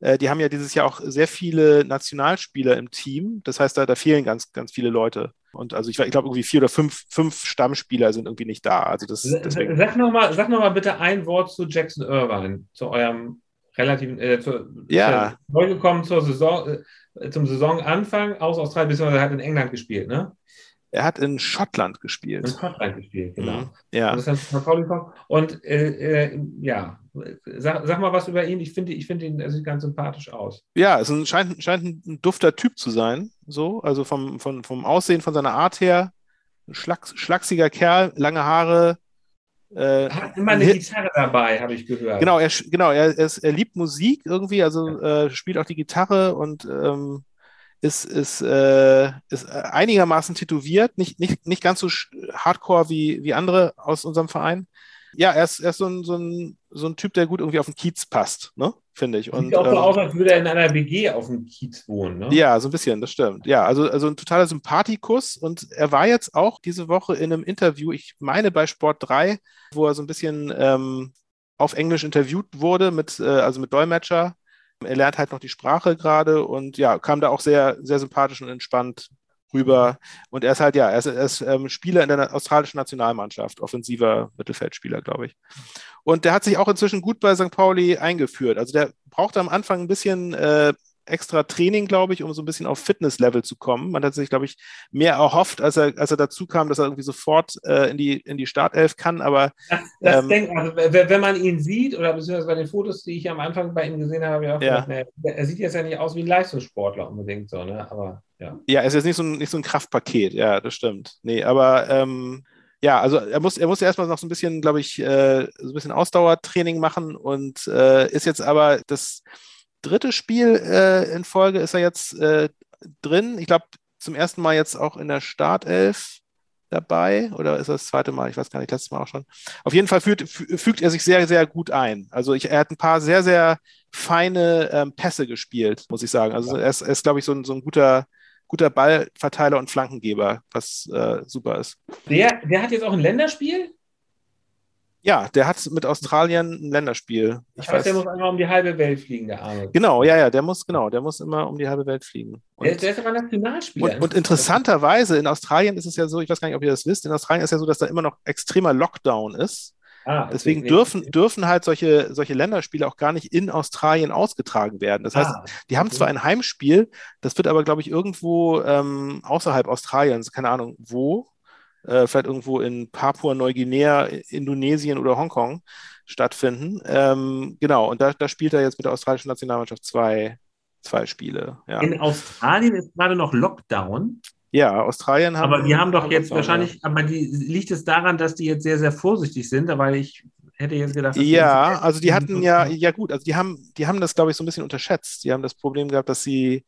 äh, die haben ja dieses Jahr auch sehr viele Nationalspieler im Team. Das heißt, da, da fehlen ganz, ganz viele Leute. Und also ich, ich glaube, irgendwie vier oder fünf, fünf Stammspieler sind irgendwie nicht da. Also das, deswegen. Sag nochmal sag noch mal bitte ein Wort zu Jackson Irvine, zu eurem relativen, äh, zu, Ja. neu gekommen zur Saison, äh, zum Saisonanfang aus Australien, beziehungsweise hat in England gespielt, ne? Er hat in Schottland In gespielt. Schottland gespielt, genau. Mhm. Ja. Und, ist dann und äh, äh, ja, sag, sag mal was über ihn. Ich finde ich finde ihn, er sieht ganz sympathisch aus. Ja, es ein, scheint, scheint ein dufter Typ zu sein. So, also vom, vom, vom Aussehen, von seiner Art her. Ein schlachs, schlachsiger Kerl, lange Haare. Äh, Er hat immer eine ein Hit- Gitarre dabei, habe ich gehört. Genau, er, genau er, er, ist, er liebt Musik irgendwie, also äh, spielt auch die Gitarre und ähm, ist, ist, äh, ist äh, einigermaßen tätowiert, nicht, nicht, nicht ganz so hardcore wie, wie andere aus unserem Verein. Ja, er ist, er ist so, ein, so, ein, so ein Typ, der gut irgendwie auf den Kiez passt, ne? finde ich. Sieht Und, auch so ähm, aus, als würde er in einer WG auf dem Kiez wohnen. Ne? Ja, so ein bisschen, das stimmt. Ja, also, also ein totaler Sympathikus und er war jetzt auch diese Woche in einem Interview, ich meine bei Sport 3, wo er so ein bisschen ähm, auf Englisch interviewt wurde, mit, äh, also mit Dolmetscher. Er lernt halt noch die Sprache gerade und ja, kam da auch sehr, sehr sympathisch und entspannt rüber. Und er ist halt, ja, er ist, er ist ähm, Spieler in der australischen Nationalmannschaft, offensiver Mittelfeldspieler, glaube ich. Und der hat sich auch inzwischen gut bei St. Pauli eingeführt. Also der brauchte am Anfang ein bisschen äh, extra Training, glaube ich, um so ein bisschen auf Fitnesslevel zu kommen. Man hat sich, glaube ich, mehr erhofft, als er, als er dazu kam, dass er irgendwie sofort äh, in, die, in die Startelf kann. Aber Das, das Ähm, denk, also, wenn man ihn sieht, oder beziehungsweise bei den Fotos, die ich am Anfang bei ihm gesehen habe, habe ich auch Ja. gedacht, er sieht jetzt ja nicht aus wie ein Leistungssportler unbedingt so, ne? Aber ja. Ja, es ist jetzt nicht so ein, nicht so ein Kraftpaket, ja, das stimmt. Nee, aber ähm, ja, also er muss, er muss erstmal noch so ein bisschen, glaube ich, äh, so ein bisschen Ausdauertraining machen und äh, ist jetzt aber das dritte Spiel äh, in Folge ist er jetzt äh, drin. Ich glaube, zum ersten Mal jetzt auch in der Startelf dabei oder ist das das zweite Mal? Ich weiß gar nicht, letztes Mal auch schon. Auf jeden Fall fügt, fü- fügt er sich sehr, sehr gut ein. Also ich, er hat ein paar sehr, sehr feine ähm, Pässe gespielt, muss ich sagen. Also er ist, ist glaube ich, so ein, so ein guter, guter Ballverteiler und Flankengeber, was äh, super ist. Der, der hat jetzt auch ein Länderspiel? Ja, der hat mit Australien ein Länderspiel. Ich Ich weiß, der muss einmal um die halbe Welt fliegen, der Arme. Genau, ja, ja, der muss, genau, der muss immer um die halbe Welt fliegen. Der, Und, der ist aber Nationalspieler. und, und interessanterweise in Australien ist es ja so, ich weiß gar nicht, ob ihr das wisst, in Australien ist ja so, dass da immer noch extremer Lockdown ist. Ah, Deswegen dürfen, dürfen halt solche, solche Länderspiele auch gar nicht in Australien ausgetragen werden. Das heißt, Ah, die haben okay. zwar ein Heimspiel, das wird aber, glaube ich, irgendwo ähm, außerhalb Australiens, keine Ahnung wo, äh, vielleicht irgendwo in Papua-Neuguinea, Indonesien oder Hongkong stattfinden. Ähm, genau, und da, da spielt er jetzt mit der australischen Nationalmannschaft zwei, zwei Spiele. Ja, In Australien ist gerade noch Lockdown, ja Australien haben. aber die haben doch jetzt wahrscheinlich, aber die, liegt es daran, dass die jetzt sehr, sehr vorsichtig sind, weil ich hätte jetzt gedacht, Ja, also die hatten ja, ja gut, also die haben, die haben das, glaube ich, so ein bisschen unterschätzt. Die haben das Problem gehabt, dass sie,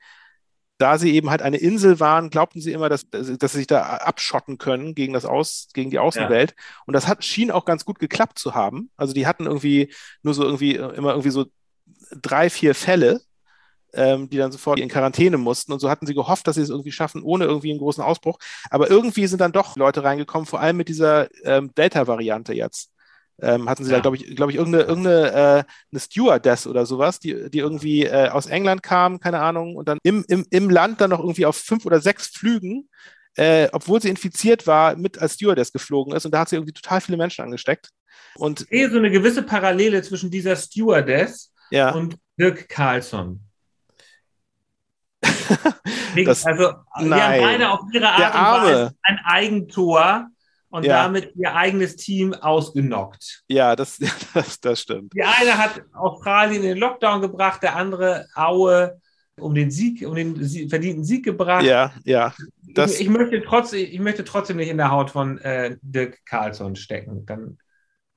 da sie eben halt eine Insel waren, glaubten sie immer, dass, dass sie sich da abschotten können gegen das Aus, gegen die Außenwelt. Und das hat, schien auch ganz gut geklappt zu haben. Also die hatten irgendwie nur so irgendwie äh, immer irgendwie so drei, vier Fälle, ähm, die dann sofort in Quarantäne mussten. Und so hatten sie gehofft, dass sie es irgendwie schaffen, ohne irgendwie einen großen Ausbruch. Aber irgendwie sind dann doch Leute reingekommen, vor allem mit dieser ähm, Delta-Variante jetzt. Ähm, hatten sie Ja. da, glaube ich, glaube ich, irgendeine, irgendeine äh, eine Stewardess oder sowas, die, die irgendwie äh, aus England kam, keine Ahnung, und dann im, im, im Land dann noch irgendwie auf fünf oder sechs Flügen, äh, obwohl sie infiziert war, mit als Stewardess geflogen ist. Und da hat sie irgendwie total viele Menschen angesteckt. Und Ich sehe so eine gewisse Parallele zwischen dieser Stewardess ja, und Dirk Carlson. (laughs) Das- also, nein. haben beide auf ihre Art und. Weise ein Eigentor und Ja. damit ihr eigenes Team ausgenockt. ja, das, (laughs) das, das stimmt. Die eine hat Australien in den Lockdown gebracht, der andere Aue um den Sieg, um den Sie- verdienten Sieg gebracht. Ja, ja. Das, ich, ich, möchte trotzdem, ich möchte trotzdem nicht in der Haut von äh, Dirk Carlson stecken. Dann,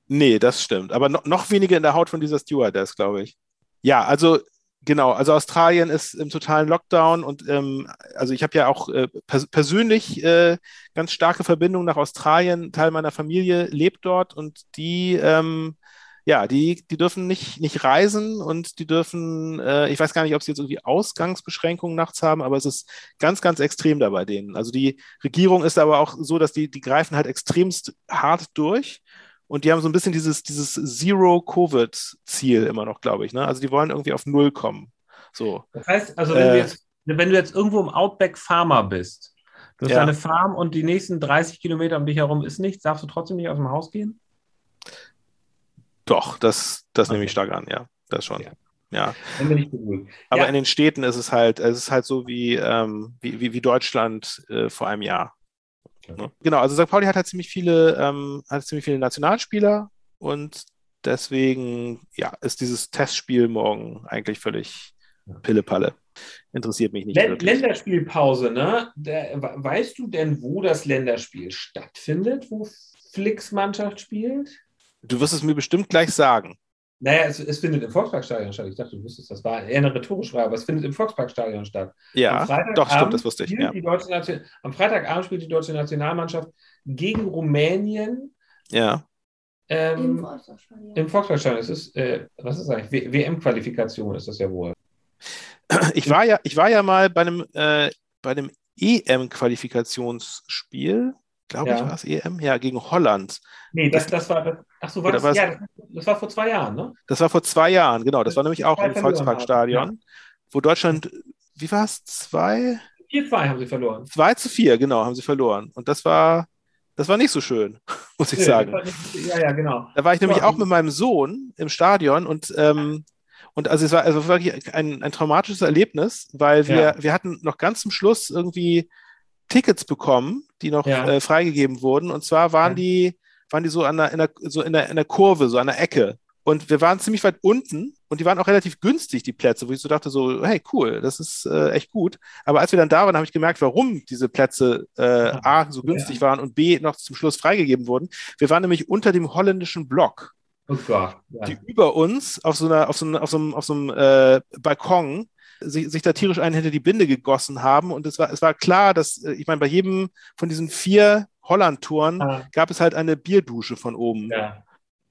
Nee, das stimmt. Aber noch, noch weniger in der Haut von dieser Stewardess, glaube ich. Ja, also genau. Also Australien ist im totalen Lockdown und ähm, also ich habe ja auch äh, pers persönlich äh, ganz starke Verbindungen nach Australien. Teil meiner Familie lebt dort und die, ähm, ja, die, die dürfen nicht, nicht reisen und die dürfen, äh, ich weiß gar nicht, ob sie jetzt irgendwie Ausgangsbeschränkungen nachts haben, aber es ist ganz, ganz extrem da bei denen. Also die Regierung ist aber auch so, dass die, die greifen halt extremst hart durch. Und die haben so ein bisschen dieses, dieses Zero-Covid-Ziel immer noch, glaube ich. Ne? Also die wollen irgendwie auf Null kommen. So. das heißt, also wenn, Äh. du jetzt, wenn du jetzt irgendwo im Outback Farmer bist, du hast Ja. eine Farm und die nächsten 30 Kilometer um dich herum ist nichts, darfst du trotzdem nicht aus dem Haus gehen? Doch, das, das nehme ich Okay. stark an, ja. Das schon. Ja. Ja. Aber Ja. in den Städten ist es halt, es ist halt so wie, ähm, wie, wie, wie Deutschland äh, vor einem Jahr. Ne? Genau, also St. Pauli hat halt ziemlich viele, ähm, hat ziemlich viele Nationalspieler und deswegen, ja, ist dieses Testspiel morgen eigentlich völlig Pillepalle. Interessiert mich nicht Län- wirklich. Länderspielpause, ne? Der, we- weißt du denn, wo das Länderspiel stattfindet, wo Flicks Mannschaft spielt? Du wirst es mir bestimmt gleich sagen. Naja, es, es findet im Volksparkstadion statt. Ich dachte, du wüsstest, das war eher eine rhetorische Frage, aber es findet im Volksparkstadion statt. Ja, Am Freitagabend doch, stimmt, das wusste ich. spielt Ja. Die deutsche Nation Am Freitagabend spielt die deutsche Nationalmannschaft gegen Rumänien ja. Im Ähm, Volkswagenstadion. Im Volkswagenstadion. Es ist, äh, was ist das eigentlich? WM-Qualifikation ist das ja wohl. Ich war ja, ich war ja mal bei einem, äh, bei einem EM-Qualifikationsspiel, glaube ich, Ja. war es EM, ja, gegen Holland. Nee, das, das war. Das, ach so, war das, war's- ja, das, das war vor zwei Jahren, ne? Das war vor zwei Jahren, genau. Das war nämlich auch im Volksparkstadion, wo Deutschland, wie war es? Zwei? 4-2 haben sie verloren. 2 zu 4, genau, haben sie verloren. Und das war, das war nicht so schön, (laughs) muss ich Nee, sagen. das nicht- Ja, ja, genau. Da war ich nämlich Ja. auch mit meinem Sohn im Stadion und, ähm, und also es war also wirklich ein, ein traumatisches Erlebnis, weil wir, Ja. wir hatten noch ganz zum Schluss irgendwie Tickets bekommen, die noch Ja. äh, freigegeben wurden. Und zwar waren Ja. die, waren die so an der, in der, so in der, in der Kurve, so an der Ecke. Und wir waren ziemlich weit unten und die waren auch relativ günstig, die Plätze, wo ich so dachte, so, hey, cool, das ist äh, echt gut. Aber als wir dann da waren, habe ich gemerkt, warum diese Plätze äh, A, so günstig waren und B, noch zum Schluss freigegeben wurden. Wir waren nämlich unter dem holländischen Block, Oh Gott. Ja. die über uns auf so, einer, auf so, einem- auf so einem, auf so einem äh, Balkon sich, sich da tierisch einen hinter die Binde gegossen haben. Und es war, es war klar, dass, äh, ich meine, bei jedem von diesen vier Holland-Touren Ah, gab es halt eine Bierdusche von oben. ja.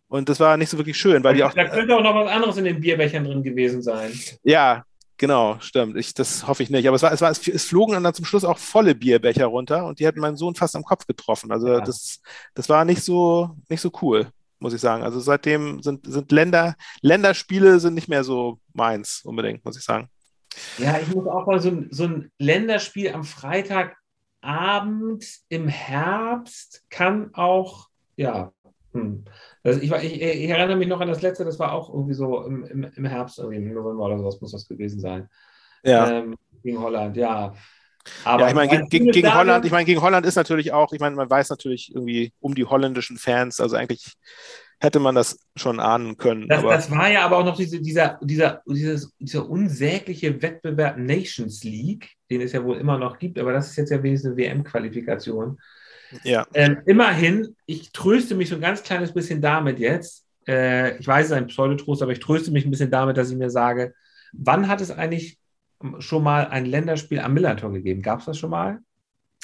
Und das war nicht so wirklich schön, weil die auch. da könnte auch noch was anderes in den Bierbechern drin gewesen sein. Ja, genau, stimmt. Ich, das hoffe ich nicht. Aber es, war, es, war, es flogen dann zum Schluss auch volle Bierbecher runter und die hätten meinen Sohn fast am Kopf getroffen. Also Ja. das, das war nicht so, nicht so cool, muss ich sagen. Also seitdem sind, sind Länder, Länderspiele sind nicht mehr so meins unbedingt, muss ich sagen. Ja, ich muss auch mal so ein, so ein Länderspiel am Freitagabend im Herbst kann auch, ja. Hm. Also ich, ich, ich erinnere mich noch an das letzte, das war auch irgendwie so im, im, im Herbst, irgendwie im November oder sowas muss das gewesen sein. Ja. Ähm, gegen Holland, ja. Ja, ich meine, ein gegen, gegen, gegen Holland, ich meine, gegen Holland ist natürlich auch, ich meine, man weiß natürlich irgendwie um die holländischen Fans, also eigentlich hätte man das schon ahnen können. Das, das war ja aber auch noch diese, dieser, dieser, dieses, dieser unsägliche Wettbewerb Nations League, den es ja wohl immer noch gibt, aber das ist jetzt ja wenigstens eine WM-Qualifikation. ja, Ähm, immerhin, ich tröste mich so ein ganz kleines bisschen damit jetzt. Äh, ich weiß, es ist ein Pseudotrost, aber ich tröste mich ein bisschen damit, dass ich mir sage, wann hat es eigentlich schon mal ein Länderspiel am Millantor gegeben? Gab es das schon mal?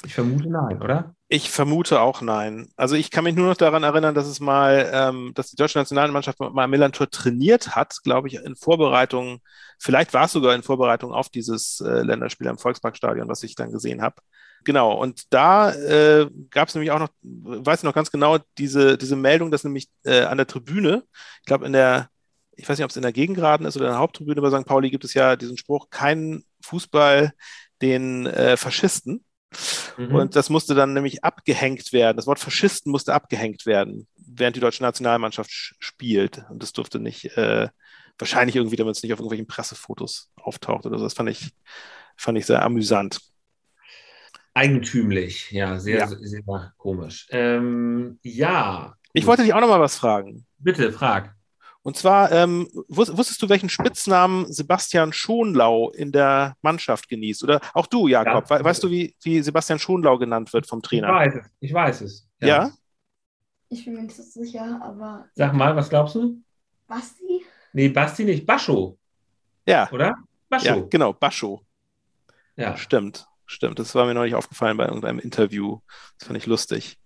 Ich vermute nein, oder? ich vermute auch nein. Also ich kann mich nur noch daran erinnern, dass es mal, ähm, dass die deutsche Nationalmannschaft mal am Millantor trainiert hat, glaube ich, in Vorbereitung, vielleicht war es sogar in Vorbereitung auf dieses äh, Länderspiel am Volksparkstadion, was ich dann gesehen habe. Genau, und da äh, gab es nämlich auch noch, weiß ich noch ganz genau, diese, diese Meldung, dass nämlich äh, an der Tribüne, ich glaube in der, ich weiß nicht, ob es in der Gegengraden ist oder in der Haupttribüne bei St. Pauli, gibt es ja diesen Spruch, kein Fußball den äh, Faschisten. Mhm. Und das musste dann nämlich abgehängt werden. Das Wort Faschisten musste abgehängt werden, während die deutsche Nationalmannschaft sch- spielt. Und das durfte nicht, äh, wahrscheinlich irgendwie, damit es nicht auf irgendwelchen Pressefotos auftaucht oder so. Das fand ich, fand ich sehr amüsant. Eigentümlich, ja, sehr, Ja. sehr, komisch. Ähm, ja, Ich wollte dich auch noch mal was fragen. bitte frag. Und zwar, ähm, wus wusstest du, welchen Spitznamen Sebastian Schonlau in der Mannschaft genießt? Oder auch du, Jakob, Ja. we weißt du, wie, wie Sebastian Schonlau genannt wird vom Ich Trainer? weiß es. Ich weiß es. Ja? Ich bin mir nicht so sicher, aber Sag mal, was glaubst du? Basti? Nee, Basti nicht. Bascho, Ja, oder? ja, Bascho. genau, Bascho. Ja. Stimmt, stimmt. Das war mir noch nicht aufgefallen bei irgendeinem Interview. Das fand ich lustig.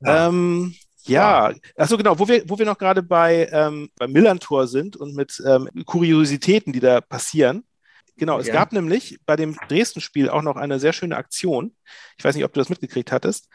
Ja. Ähm, ja, achso, genau, wo wir, wo wir noch gerade bei, ähm, beim Millantor sind und mit ähm, Kuriositäten, die da passieren. Genau, es Ja. gab nämlich bei dem Dresden-Spiel auch noch eine sehr schöne Aktion. Ich weiß nicht, ob du das mitgekriegt hattest.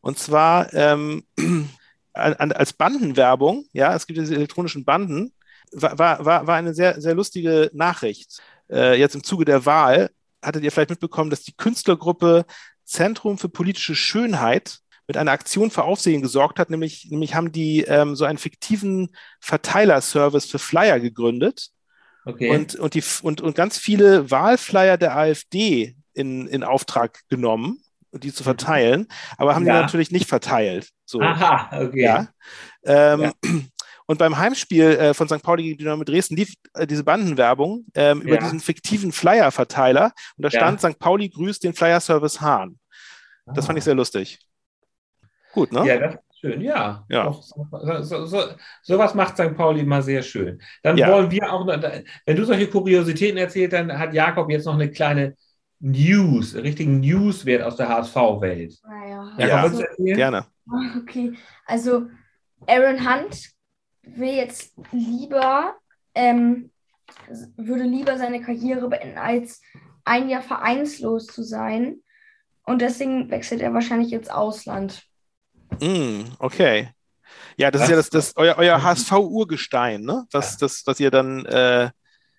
Und zwar ähm, (clears throat) an, als Bandenwerbung, ja, es gibt diese elektronischen Banden, war, war, war war eine sehr, sehr lustige Nachricht. Äh, jetzt im Zuge der Wahl hattet ihr vielleicht mitbekommen, dass die Künstlergruppe Zentrum für politische Schönheit mit einer Aktion für Aufsehen gesorgt hat, nämlich, nämlich haben die ähm, so einen fiktiven Verteilerservice für Flyer gegründet Okay. und, und, die, und, und ganz viele Wahlflyer der AfD in, in Auftrag genommen, die zu verteilen, aber haben Ja. die natürlich nicht verteilt. So. Aha, okay. Ja. Ähm, Ja. Und beim Heimspiel äh, von St. Pauli gegen Dynamo Dresden lief äh, diese Bandenwerbung ähm, über diesen fiktiven Flyer-Verteiler und da stand St. Pauli grüßt den Flyer-Service Hahn. Das fand ich sehr lustig. Gut, ne? Ah. Ja, das ist schön, ja. Ja. So, so, so, sowas macht St. Pauli immer sehr schön. Dann Ja. wollen wir auch, noch, wenn du solche Kuriositäten erzählst, dann hat Jakob jetzt noch eine kleine News, einen richtigen Newswert aus der HSV-Welt. Naja. Ja, Jakob, willst du also, erzählen? Gerne. okay. Also Aaron Hunt will jetzt lieber, ähm, würde lieber seine Karriere beenden, als ein Jahr vereinslos zu sein. Und deswegen wechselt er wahrscheinlich ins Ausland. Mm, okay. Ja, das, das ist ja das, das euer, euer HSV-Urgestein, ne? Was, das, was ihr dann, äh,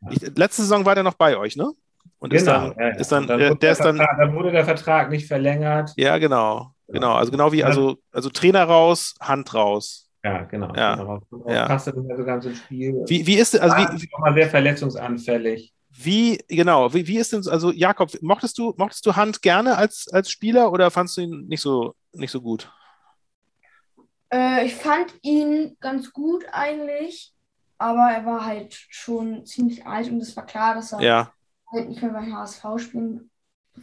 ich, letzte Saison war der noch bei euch, ne? Und genau, ist dann, ja, Ist dann, dann äh, der ist dann, dann wurde der Vertrag nicht verlängert. Ja, genau. Genau, also genau wie, also, also Trainer raus, Hand raus. Ja, genau. Ja. Ja. Passt nicht mehr so ganz ins Spiel. Wie, wie ist also wie, auch mal sehr verletzungsanfällig. Wie, genau, wie, wie ist denn, also Jakob, mochtest du, mochtest du Hand gerne als, als Spieler oder fandest du ihn nicht so, nicht so gut? Äh, ich fand ihn ganz gut eigentlich, aber er war halt schon ziemlich alt und es war klar, dass er ja. halt nicht mehr beim HSV spielen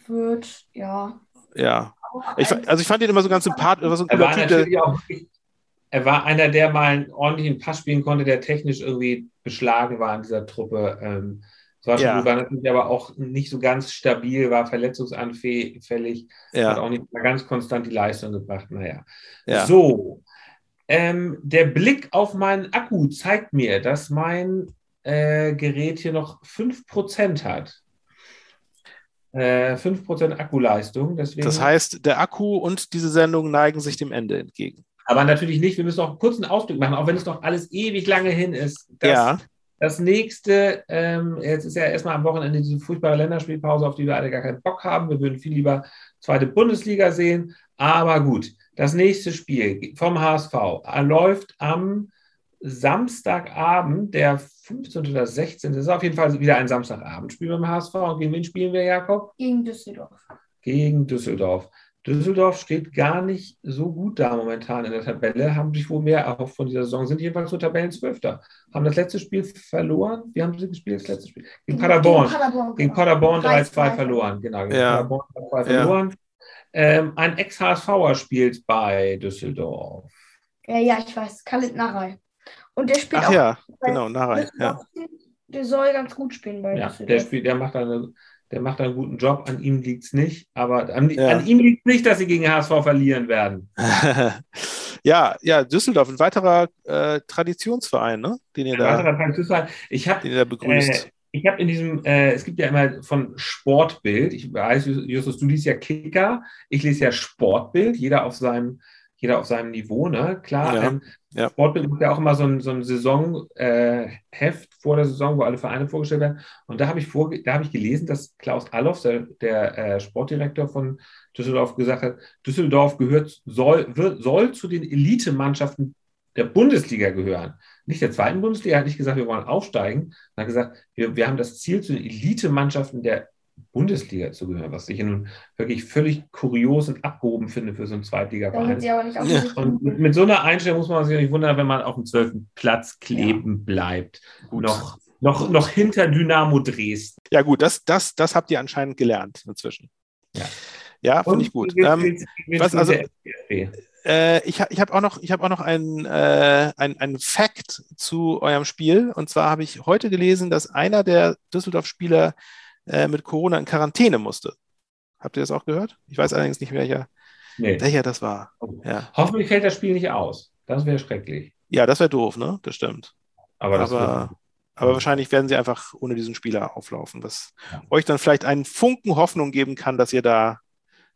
wird. Ja. Ja. Ich, also ich fand ihn immer so ganz sympathisch. So er, war natürlich auch, er war einer, der mal einen ordentlichen Pass spielen konnte, der technisch irgendwie beschlagen war in dieser Truppe. Ähm, war, schon, ja. war natürlich aber auch nicht so ganz stabil, war verletzungsanfällig, ja. hat auch nicht mal ganz konstant die Leistung gebracht. Naja. Ja. So, ähm, der Blick auf meinen Akku zeigt mir, dass mein äh, Gerät hier noch 5% hat. Äh, 5% Akkuleistung. Deswegen, das heißt, der Akku und diese Sendung neigen sich dem Ende entgegen. Aber natürlich nicht. Wir müssen noch einen kurzen Ausblick machen, auch wenn es noch alles ewig lange hin ist. Das, ja. Das nächste, ähm, jetzt ist ja erstmal am Wochenende diese furchtbare Länderspielpause, auf die wir alle gar keinen Bock haben. Wir würden viel lieber zweite Bundesliga sehen. Aber gut, das nächste Spiel vom HSV läuft am Samstagabend, der 15. oder 16. Das ist auf jeden Fall wieder ein Samstagabendspiel beim HSV. Und gegen wen spielen wir, Jakob? Gegen Düsseldorf. Gegen Düsseldorf. Düsseldorf steht gar nicht so gut da momentan in der Tabelle, haben sich wohl mehr erhofft von dieser Saison, sind jedenfalls nur Tabellenzwölfter. Haben das letzte Spiel verloren. Wie haben sie gespielt, das letzte Spiel? Gegen Paderborn. Gegen Paderborn, gegen Paderborn 3-2 verloren. Genau, gegen ja. Paderborn 3-2 verloren. Ja. Ähm, ein Ex-HSVer spielt bei Düsseldorf. Ja, ja, ich weiß. Khalid Narei. Und der spielt Ach auch. ja, genau, Narei. Ja. Der soll ganz gut spielen bei ja, Düsseldorf. Der, spielt, der macht eine der macht einen guten Job. An ihm liegt es nicht. Aber an, ja. an ihm liegt es nicht, dass sie gegen HSV verlieren werden. (laughs) ja, ja, Düsseldorf, ein weiterer äh, Traditionsverein, ne? den ihr ein da, weiterer Traditionsverein. Ich hab, den ihr da begrüßt. Äh, ich habe in diesem, äh, es gibt ja immer von Sportbild, ich weiß, Justus, du liest ja Kicker, ich lese ja Sportbild, jeder auf seinem, jeder auf seinem Niveau, ne? Klar, ja, ähm, ja. Sportbild ist ja auch immer so ein, so ein Saisonheft äh, vor der Saison, wo alle Vereine vorgestellt werden. Und da habe ich, vor, hab ich gelesen, dass Klaus Allof, der, der äh, Sportdirektor von Düsseldorf, gesagt hat, Düsseldorf gehört, soll, wird, soll zu den Elitemannschaften der Bundesliga gehören. Nicht der zweiten Bundesliga, er hat nicht gesagt, wir wollen aufsteigen. Er hat gesagt, wir, wir haben das Ziel, zu den Elitemannschaften der Bundesliga zu gehören, was ich ja nun wirklich völlig kurios und abgehoben finde für so einen Zweitliga-Verein. Ja. Und mit, mit, so einer Einstellung muss man sich nicht wundern, wenn man auf dem zwölften Platz kleben ja. bleibt. Gut. Noch, noch, noch hinter Dynamo Dresden. Ja, gut, das, das, das habt ihr anscheinend gelernt inzwischen. Ja, ja finde ich gut. Ähm, was, also, äh, ich ich habe auch noch, ich hab auch noch einen, äh, ein, ein Fact zu eurem Spiel. Und zwar habe ich heute gelesen, dass einer der Düsseldorf-Spieler äh, mit Corona in Quarantäne musste. Habt ihr das auch gehört? Ich weiß allerdings nicht, welcher, nee. welcher das war. Oh. Ja. Hoffentlich fällt das Spiel nicht aus. Das wäre schrecklich. Ja, das wäre doof, ne? Das stimmt. Aber, das aber, aber, wahrscheinlich werden sie einfach ohne diesen Spieler auflaufen, was ja. euch dann vielleicht einen Funken Hoffnung geben kann, dass ihr da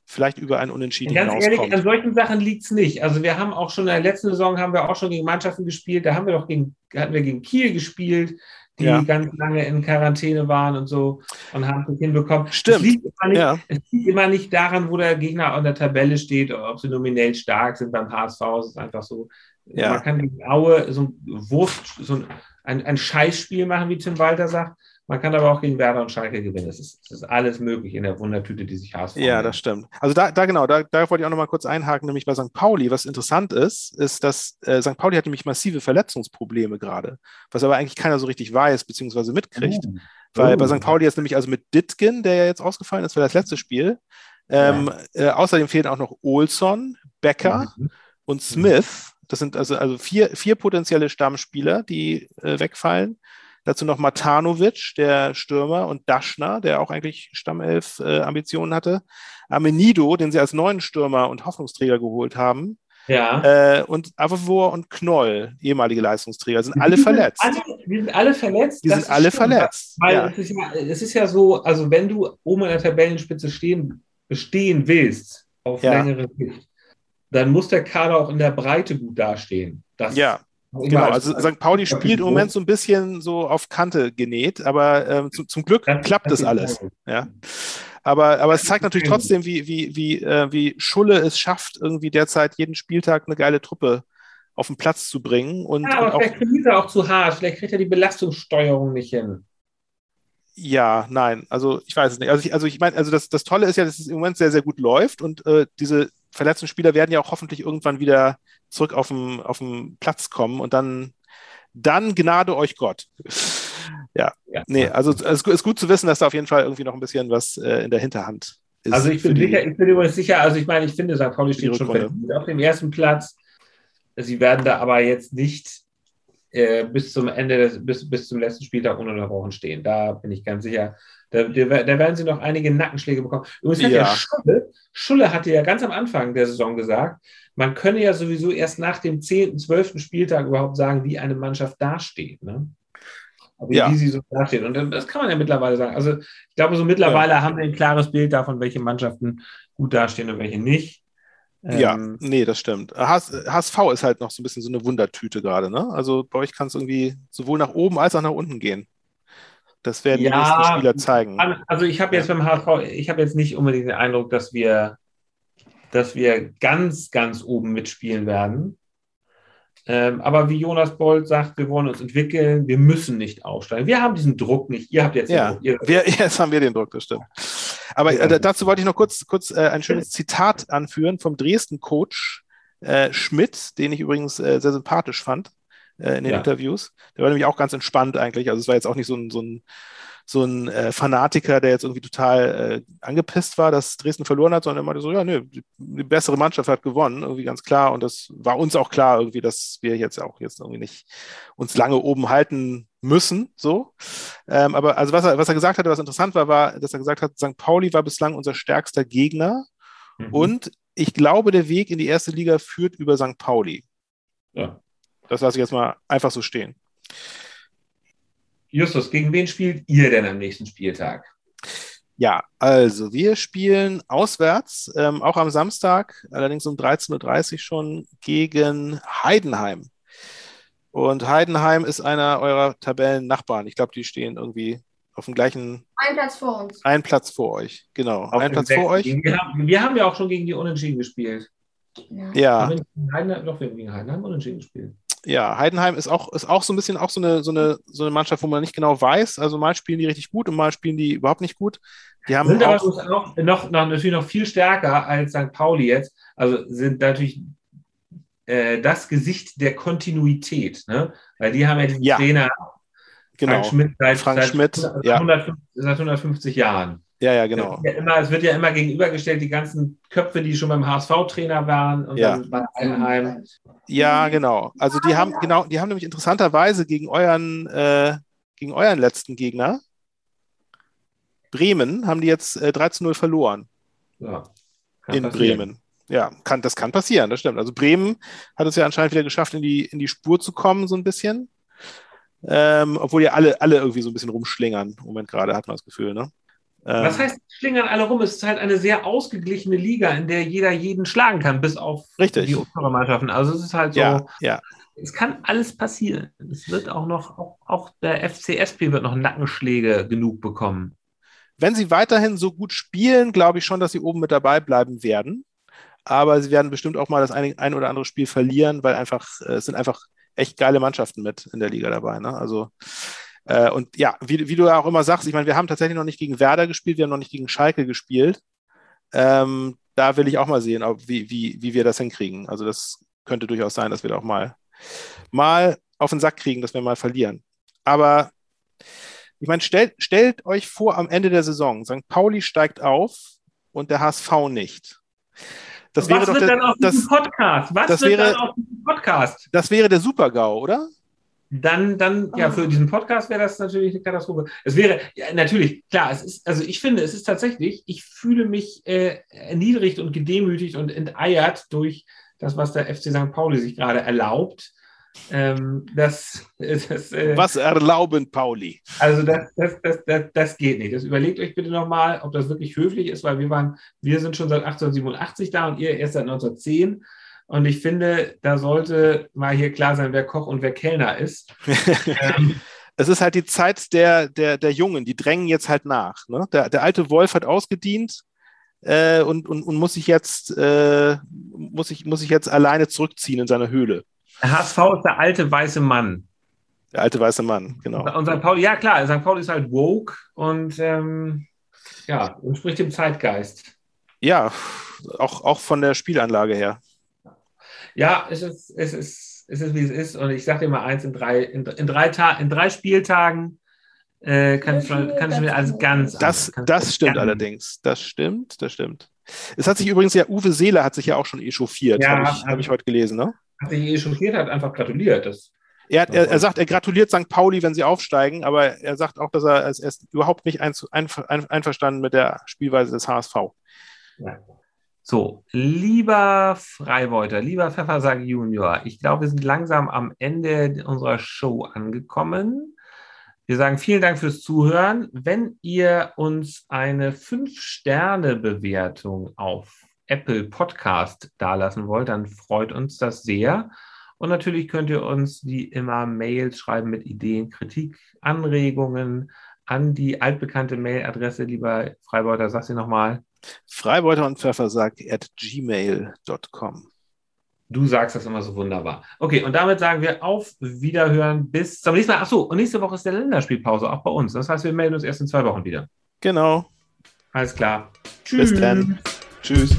vielleicht über einen Unentschieden Ganz ehrlich, an solchen Sachen liegt es nicht. Also wir haben auch schon in der letzten Saison haben wir auch schon gegen Mannschaften gespielt. Da haben wir doch gegen, hatten wir gegen Kiel gespielt die ja. ganz lange in Quarantäne waren und so und haben es hinbekommen. Stimmt. Es liegt, nicht, ja. es liegt, immer nicht, daran, wo der Gegner an der Tabelle steht, oder ob sie nominell stark sind. Beim HSV ist es einfach so. Ja. Man kann gegen Aue so ein Wurst, so ein, ein Scheißspiel machen, wie Tim Walter sagt. Man kann aber auch gegen Werder und Schalke gewinnen. Es ist, ist, alles möglich in der Wundertüte, die sich HSV Ja, das stimmt. Also da, da genau, da, da wollte ich auch noch mal kurz einhaken, nämlich bei St. Pauli. Was interessant ist, ist, dass äh, St. Pauli hat nämlich massive Verletzungsprobleme gerade, was aber eigentlich keiner so richtig weiß bzw. mitkriegt. Oh. Weil oh. bei St. Pauli ist nämlich also mit Ditgen, der ja jetzt ausgefallen ist für das letzte Spiel. Ähm, ja. äh, außerdem fehlen auch noch Olson, Becker mhm. und Smith. Das sind also, also vier, vier potenzielle Stammspieler, die äh, wegfallen. Dazu noch Matanovic, der Stürmer, und Daschner, der auch eigentlich Stammelf-Ambitionen äh, hatte. Amenido, den sie als neuen Stürmer und Hoffnungsträger geholt haben. Ja. Äh, und Avevor und Knoll, ehemalige Leistungsträger, sind alle verletzt. Alle, die sind alle verletzt. Die das sind alle verletzt. Weil Ja. es, ist ja, es ist ja so, also wenn du oben in der Tabellenspitze stehen, bestehen willst, auf Ja. längere Sicht, dann muss der Kader auch in der Breite gut dastehen. Das Ja, Genau, als- also St. Pauli spielt im Moment so ein bisschen so auf Kante genäht, aber ähm, zum, zum Glück klappt das alles. Ja. Aber, aber es zeigt natürlich trotzdem, wie, wie, wie, äh, wie Schulle es schafft, irgendwie derzeit jeden Spieltag eine geile Truppe auf den Platz zu bringen. Und, Ja, aber und auch, vielleicht kriegt er auch zu hart, vielleicht kriegt er die Belastungssteuerung nicht hin. ja, nein, also ich weiß es nicht. Also ich, also ich meine, also das, das Tolle ist ja, dass es im Moment sehr, sehr gut läuft und äh, diese verletzten Spieler werden ja auch hoffentlich irgendwann wieder zurück auf den, auf den Platz kommen und dann, dann gnade euch Gott. (laughs) Ja, Ja. nee, also es ist gut- ist gut zu wissen, dass da auf jeden Fall irgendwie noch ein bisschen was äh, in der Hinterhand ist. Also ich bin die- sicher, ich bin übrigens sicher, also ich meine, ich finde, St. Pauli steht schon auf dem ersten Platz. Sie werden da aber jetzt nicht äh, bis zum Ende, des, bis, bis zum letzten Spieltag ununterbrochen stehen. Da bin ich ganz sicher. Da, da, da werden sie noch einige Nackenschläge bekommen. Übrigens hat ja, Ja. Schulle, Schulle hatte ja ganz am Anfang der Saison gesagt, man könne ja sowieso erst nach dem 10., 12. Spieltag überhaupt sagen, wie eine Mannschaft dasteht. Ne? Wie, Ja. wie sie so dasteht. Und das kann man ja mittlerweile sagen. Also ich glaube, so mittlerweile haben wir ein klares Bild davon, welche Mannschaften gut dastehen und welche nicht. Ja, Ähm, nee, das stimmt. HS, HSV ist halt noch so ein bisschen so eine Wundertüte gerade, ne? Also bei euch kann es irgendwie sowohl nach oben als auch nach unten gehen. Das werden die Ja, nächsten Spieler zeigen. Also ich habe jetzt beim HSV, ich habe jetzt nicht unbedingt den Eindruck, dass wir, dass wir ganz, ganz oben mitspielen werden. Ähm, aber wie Jonas Bold sagt, wir wollen uns entwickeln, wir müssen nicht aufsteigen. Wir haben diesen Druck nicht. Ihr habt jetzt den Ja, Druck. Ihr, wir, (laughs) jetzt haben wir den Druck, das stimmt. Aber äh, dazu wollte ich noch kurz, kurz äh, ein schönes Zitat anführen vom Dresden-Coach äh, Schmidt, den ich übrigens äh, sehr sympathisch fand äh, in den Ja. Interviews. Der war nämlich auch ganz entspannt eigentlich. Also es war jetzt auch nicht so ein, so ein, so ein äh, Fanatiker, der jetzt irgendwie total äh, angepisst war, dass Dresden verloren hat, sondern er meinte so, ja, nö, die, die bessere Mannschaft hat gewonnen, irgendwie ganz klar. Und das war uns auch klar irgendwie, dass wir jetzt auch jetzt irgendwie nicht uns lange oben halten müssen, so. Ähm, aber also was er, was er gesagt hatte, was interessant war, war, dass er gesagt hat, St. Pauli war bislang unser stärkster Gegner Mhm. und ich glaube, der Weg in die erste Liga führt über St. Pauli. ja. Das lasse ich jetzt mal einfach so stehen. Justus, gegen wen spielt ihr denn am nächsten Spieltag? Ja, also wir spielen auswärts, ähm, auch am Samstag, allerdings um 13.30 Uhr schon gegen Heidenheim. Und Heidenheim ist einer eurer Tabellennachbarn. Ich glaube, die stehen irgendwie auf dem gleichen, Ein Platz vor uns. einen Platz vor euch. Genau, Auf ein Platz vor euch. Wir haben, wir haben ja auch schon gegen die Unentschieden gespielt. Ja. Ja, Haben wir nicht gegen Heidenheim, doch, wir haben gegen Heidenheim Unentschieden gespielt. Ja, Heidenheim ist auch, ist auch so ein bisschen auch so eine, so, eine, so eine Mannschaft, wo man nicht genau weiß. Also mal spielen die richtig gut und mal spielen die überhaupt nicht gut. Die haben sind aber auch, auch noch, noch, natürlich noch viel stärker als St. Pauli jetzt. Also sind natürlich äh, das Gesicht der Kontinuität, ne? Weil die haben ja diesen Ja, Trainer genau. Frank Schmidt seit, Frank seit, Schmidt, seit, ja. 150, seit 150 Jahren. Ja, ja, genau. Es, wird ja immer, es wird ja immer gegenübergestellt, die ganzen Köpfe, die schon beim HSV-Trainer waren und Ja. dann bei Heidenheim. Ja, genau. Also die haben, genau, die haben nämlich interessanterweise gegen euren, äh, gegen euren letzten Gegner, Bremen, haben die jetzt äh, 3 zu 0 verloren Ja, in passieren. Bremen. Ja, kann, das kann passieren, das stimmt. Also Bremen hat es ja anscheinend wieder geschafft, in die, in die Spur zu kommen, so ein bisschen. Ähm, obwohl ja alle, alle irgendwie so ein bisschen rumschlingern. Im Moment gerade hat man das Gefühl, ne? Was heißt, schlingern alle rum? Es ist halt eine sehr ausgeglichene Liga, in der jeder jeden schlagen kann, bis auf Richtig. die Mannschaften. Also es ist halt so, ja, ja, es kann alles passieren. Es wird auch noch, auch, auch der FCSP wird noch Nackenschläge genug bekommen. wenn sie weiterhin so gut spielen, glaube ich schon, dass sie oben mit dabei bleiben werden. Aber sie werden bestimmt auch mal das ein, ein oder andere Spiel verlieren, weil einfach, äh, es sind einfach echt geile Mannschaften mit in der Liga dabei. Ne? Also, äh, und ja, wie, wie du ja auch immer sagst, ich meine, wir haben tatsächlich noch nicht gegen Werder gespielt, wir haben noch nicht gegen Schalke gespielt. Ähm, da will ich auch mal sehen, ob, wie, wie, wie wir das hinkriegen. Also, das könnte durchaus sein, dass wir da auch mal, mal auf den Sack kriegen, dass wir mal verlieren. Aber ich meine, stellt, stellt euch vor, am Ende der Saison, St. Pauli steigt auf und der HSV nicht. Das wäre Was doch wird der, dann auf diesem das, Podcast? Was das wird wäre- dann auf diesem Podcast? das wäre der Super-GAU, oder? Dann, dann, ja, für diesen Podcast wäre das natürlich eine Katastrophe. Es wäre, ja, natürlich, klar, es ist, also ich finde, es ist tatsächlich, ich fühle mich äh, erniedrigt und gedemütigt und enteiert durch das, was der FC St. Pauli sich gerade erlaubt. Ähm, das, (laughs) das äh, was erlauben Pauli? Also das, das, das, das, das geht nicht. Das überlegt euch bitte nochmal, ob das wirklich höflich ist, weil wir waren, wir sind schon seit 1887 da und ihr erst seit 1910. Und ich finde, da sollte mal hier klar sein, wer Koch und wer Kellner ist. (laughs) ähm, es ist halt die Zeit der, der, der Jungen, die drängen jetzt halt nach. Ne? Der, der alte Wolf hat ausgedient äh, und, und, und muss sich jetzt äh, muss sich, muss sich jetzt alleine zurückziehen in seine Höhle. Der HSV ist der alte weiße Mann. Der alte weiße Mann, genau. Und St. Pauli, ja klar, St. Pauli ist halt woke und ähm, ja, entspricht dem Zeitgeist. Ja, auch, auch von der Spielanlage her. Ja, es ist, es ist, es ist wie es ist. Und ich sage dir mal eins, in drei, in, in drei, Ta in drei Spieltagen äh, kann, ich schon, kann ich mir alles ganz. Das, das stimmt allerdings. Das stimmt, das stimmt. Es hat sich übrigens ja, Uwe Seeler hat sich ja auch schon echauffiert, ja, habe ich, hab ich heute gelesen, ne? Hat sich echauffiert, hat einfach gratuliert. Das, er, hat, er, er, sagt, er gratuliert St. Pauli, wenn sie aufsteigen, aber er sagt auch, dass er, er ist überhaupt nicht ein, ein, einverstanden mit der Spielweise des HSV. Ja. So, lieber Freibeuter, lieber Pfeffersack Junior, ich glaube, wir sind langsam am Ende unserer Show angekommen. Wir sagen vielen Dank fürs Zuhören. Wenn ihr uns eine 5-Sterne-Bewertung auf Apple Podcast dalassen wollt, dann freut uns das sehr. Und natürlich könnt ihr uns wie immer Mails schreiben mit Ideen, Kritik, Anregungen an die altbekannte Mailadresse, lieber Freibeuter, sag sie nochmal. Freibeuter und Pfeffersack at gmail.com. Du sagst das immer so wunderbar. Okay, und damit sagen wir auf Wiederhören bis zum nächsten Mal. Achso, und nächste Woche ist der Länderspielpause auch bei uns. Das heißt, wir melden uns erst in zwei Wochen wieder. Genau. Alles klar. Tschüss. Bis dann. Tschüss.